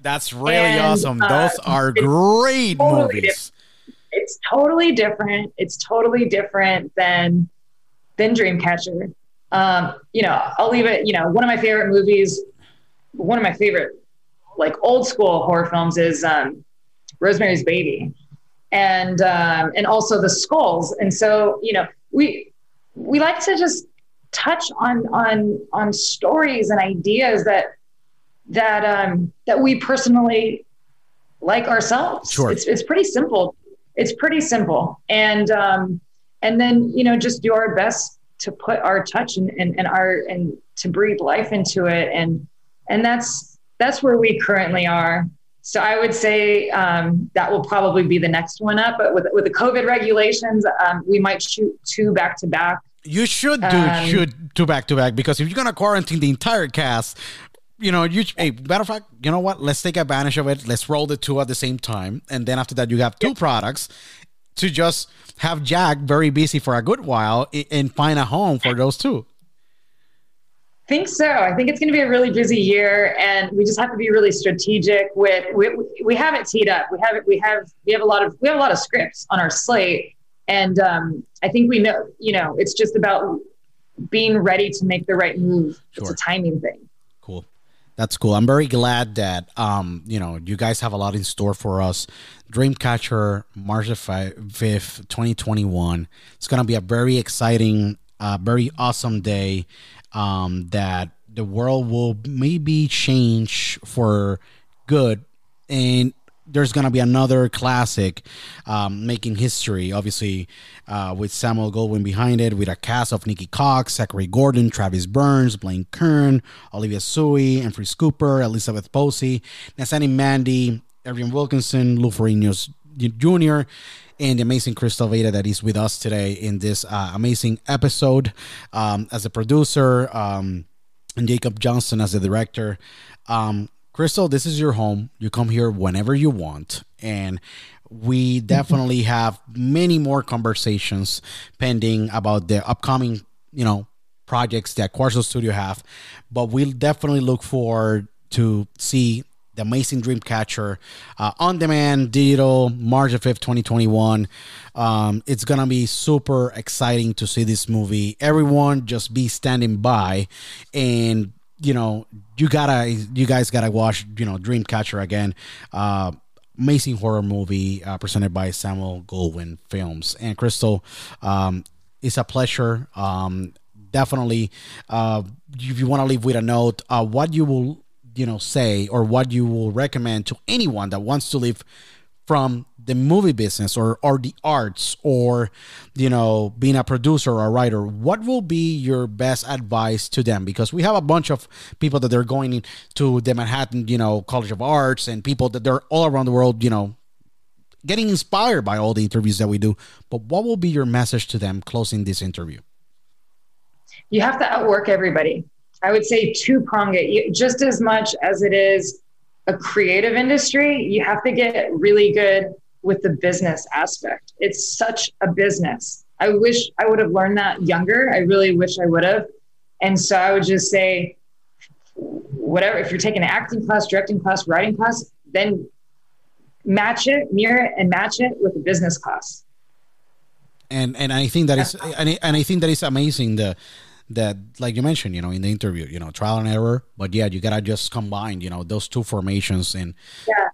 That's really and, awesome. Uh, Those are great totally movies. Different. It's totally different. It's totally different than than Dreamcatcher. Um, you know, I'll leave it. You know, one of my favorite movies, one of my favorite like old school horror films is um, Rosemary's Baby, and um, and also the Skulls. And so you know, we we like to just touch on on on stories and ideas that that um, that we personally like ourselves. Sure. It's it's pretty simple. It's pretty simple, and um, and then you know just do our best to put our touch and, and, and our and to breathe life into it, and and that's that's where we currently are. So I would say um, that will probably be the next one up. But with with the COVID regulations, um, we might shoot two back to back. You should do um, shoot two back to back because if you're gonna quarantine the entire cast, you know, you hey, matter of fact, you know what? Let's take advantage of it. Let's roll the two at the same time, and then after that, you have two products to just have Jack very busy for a good while and find a home for those two I think so. I think it's going to be a really busy year, and we just have to be really strategic. With we, we have it teed up. We have it. We have we have a lot of we have a lot of scripts on our slate, and um, I think we know. You know, it's just about being ready to make the right move. Sure. It's a timing thing. That's cool. I'm very glad that um, you know you guys have a lot in store for us. Dreamcatcher, March 5th, 2021. It's gonna be a very exciting, uh, very awesome day um, that the world will maybe change for good and there's gonna be another classic um, making history obviously uh, with samuel goldwyn behind it with a cast of niki koss zachary gordon travis burns blaine kern olivia sui Freeze cooper elizabeth posey Nazanin Mandi Adrienne Wilkinson lou ferrigno jr and the amazing Crystal Veda that is with us today in this uh, amazing episode um, as a producer, um, and Jacob Johnston as the director. Um, Crystal, this is your home. You come here whenever you want. And we definitely have many more conversations pending about the upcoming, you know, projects that Quarzo Studio have. But we'll definitely look forward to see the Amazing Dreamcatcher uh, on demand, digital, March 5th, 2021. Um, it's going to be super exciting to see this movie. Everyone just be standing by and you know you gotta you guys gotta watch you know dreamcatcher again. Uh amazing horror movie uh, presented by samuel goldwyn films. And crystal um it's a pleasure. Um definitely uh if you want to leave with a note uh what you will you know say or what you will recommend to anyone that wants to live from the movie business or or the arts or you know being a producer or a writer what will be your best advice to them? Because we have a bunch of people that they're going to the manhattan you know college of arts and people that they're all around the world you know getting inspired by all the interviews that we do. But what will be your message to them closing this interview? You have to outwork everybody. I would say two prong it just as much as it is a creative industry. You have to get really good with the business aspect. It's such a business. I wish I would have learned that younger. I really wish I would have. And so I would just say, whatever, if you're taking an acting class, directing class, writing class, then match it, mirror it, and match it with a business class. And and I think that is and I, and I think that is amazing the that like you mentioned you know in the interview you know trial and error but yeah you gotta just combine you know those two formations and yeah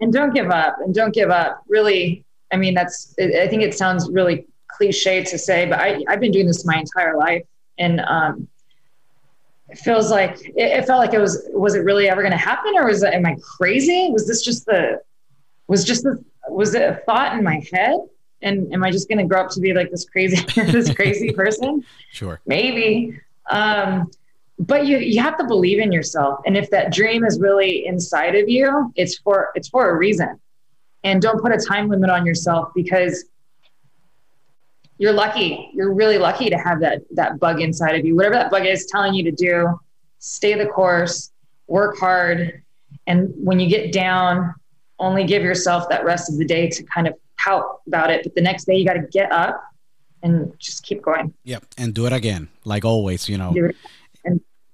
and don't give up and don't give up really i mean that's i think it sounds really cliche to say but I, i've been doing this my entire life and um it feels like it, it felt like it was was it really ever going to happen or was it am i crazy was this just the was just the was it a thought in my head and am I just going to grow up to be like this crazy, [LAUGHS] this crazy person? Sure. Maybe. Um, but you you have to believe in yourself. And if that dream is really inside of you it's for it's for a reason. And don't put a time limit on yourself because you're lucky. You're really lucky to have that that bug inside of you. Whatever that bug is telling you to do stay the course work hard. And when you get down only give yourself that rest of the day to kind of pout about it. But the next day you got to get up and just keep going. Yep and do it again like always you know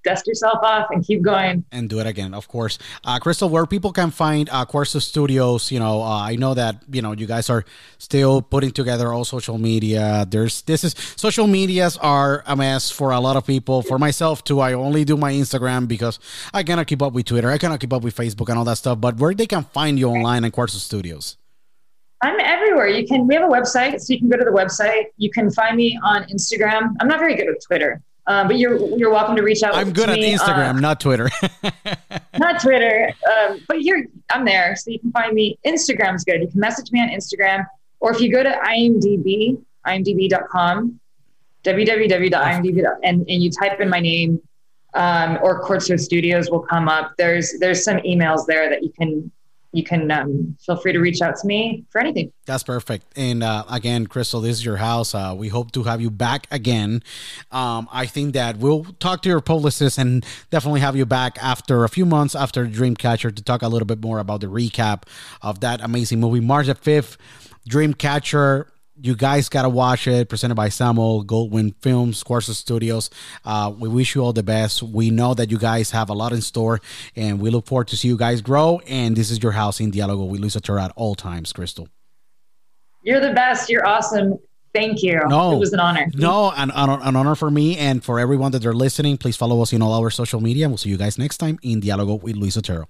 dust yourself off and keep going and do it again of course uh, crystal where people can find uh, studios you know uh, i know that you know you guys are still putting together all social media there's this is social medias are a mess for a lot of people for myself too i only do my instagram because i cannot keep up with twitter i cannot keep up with facebook and all that stuff but where they can find you online and Quarzo studios I'm everywhere. You can. We have a website, so you can go to the website. You can find me on Instagram. I'm not very good with Twitter. Um, but you're you're welcome to reach out. I'm good at me, Instagram, uh, not Twitter. [LAUGHS] not Twitter, um, but you're I'm there, so you can find me. Instagram's good. You can message me on Instagram, or if you go to IMDb, imdb.com, www.imdb, and and you type in my name, um, or Quarzo Studios will come up. There's there's some emails there that you can you can um, feel free to reach out to me for anything. That's perfect. And uh, again, Crystal, this is your house. Uh, we hope to have you back again. Um, I think that we'll talk to your publicist and definitely have you back after a few months after Dreamcatcher to talk a little bit more about the recap of that amazing movie, March the 5th. Dreamcatcher you guys gotta watch it. Presented by Samuel Goldwyn Films, Quarzo Studios. Uh, we wish you all the best. We know that you guys have a lot in store, and we look forward to see you guys grow. And this is your house in Dialogo with Luis Otero at all times, Crystal. You're the best. You're awesome. Thank you. No, it was an honor. No, an, an, an honor for me and for everyone that are listening. Please follow us in all our social media. We'll see you guys next time in Dialogo with Luis Otero.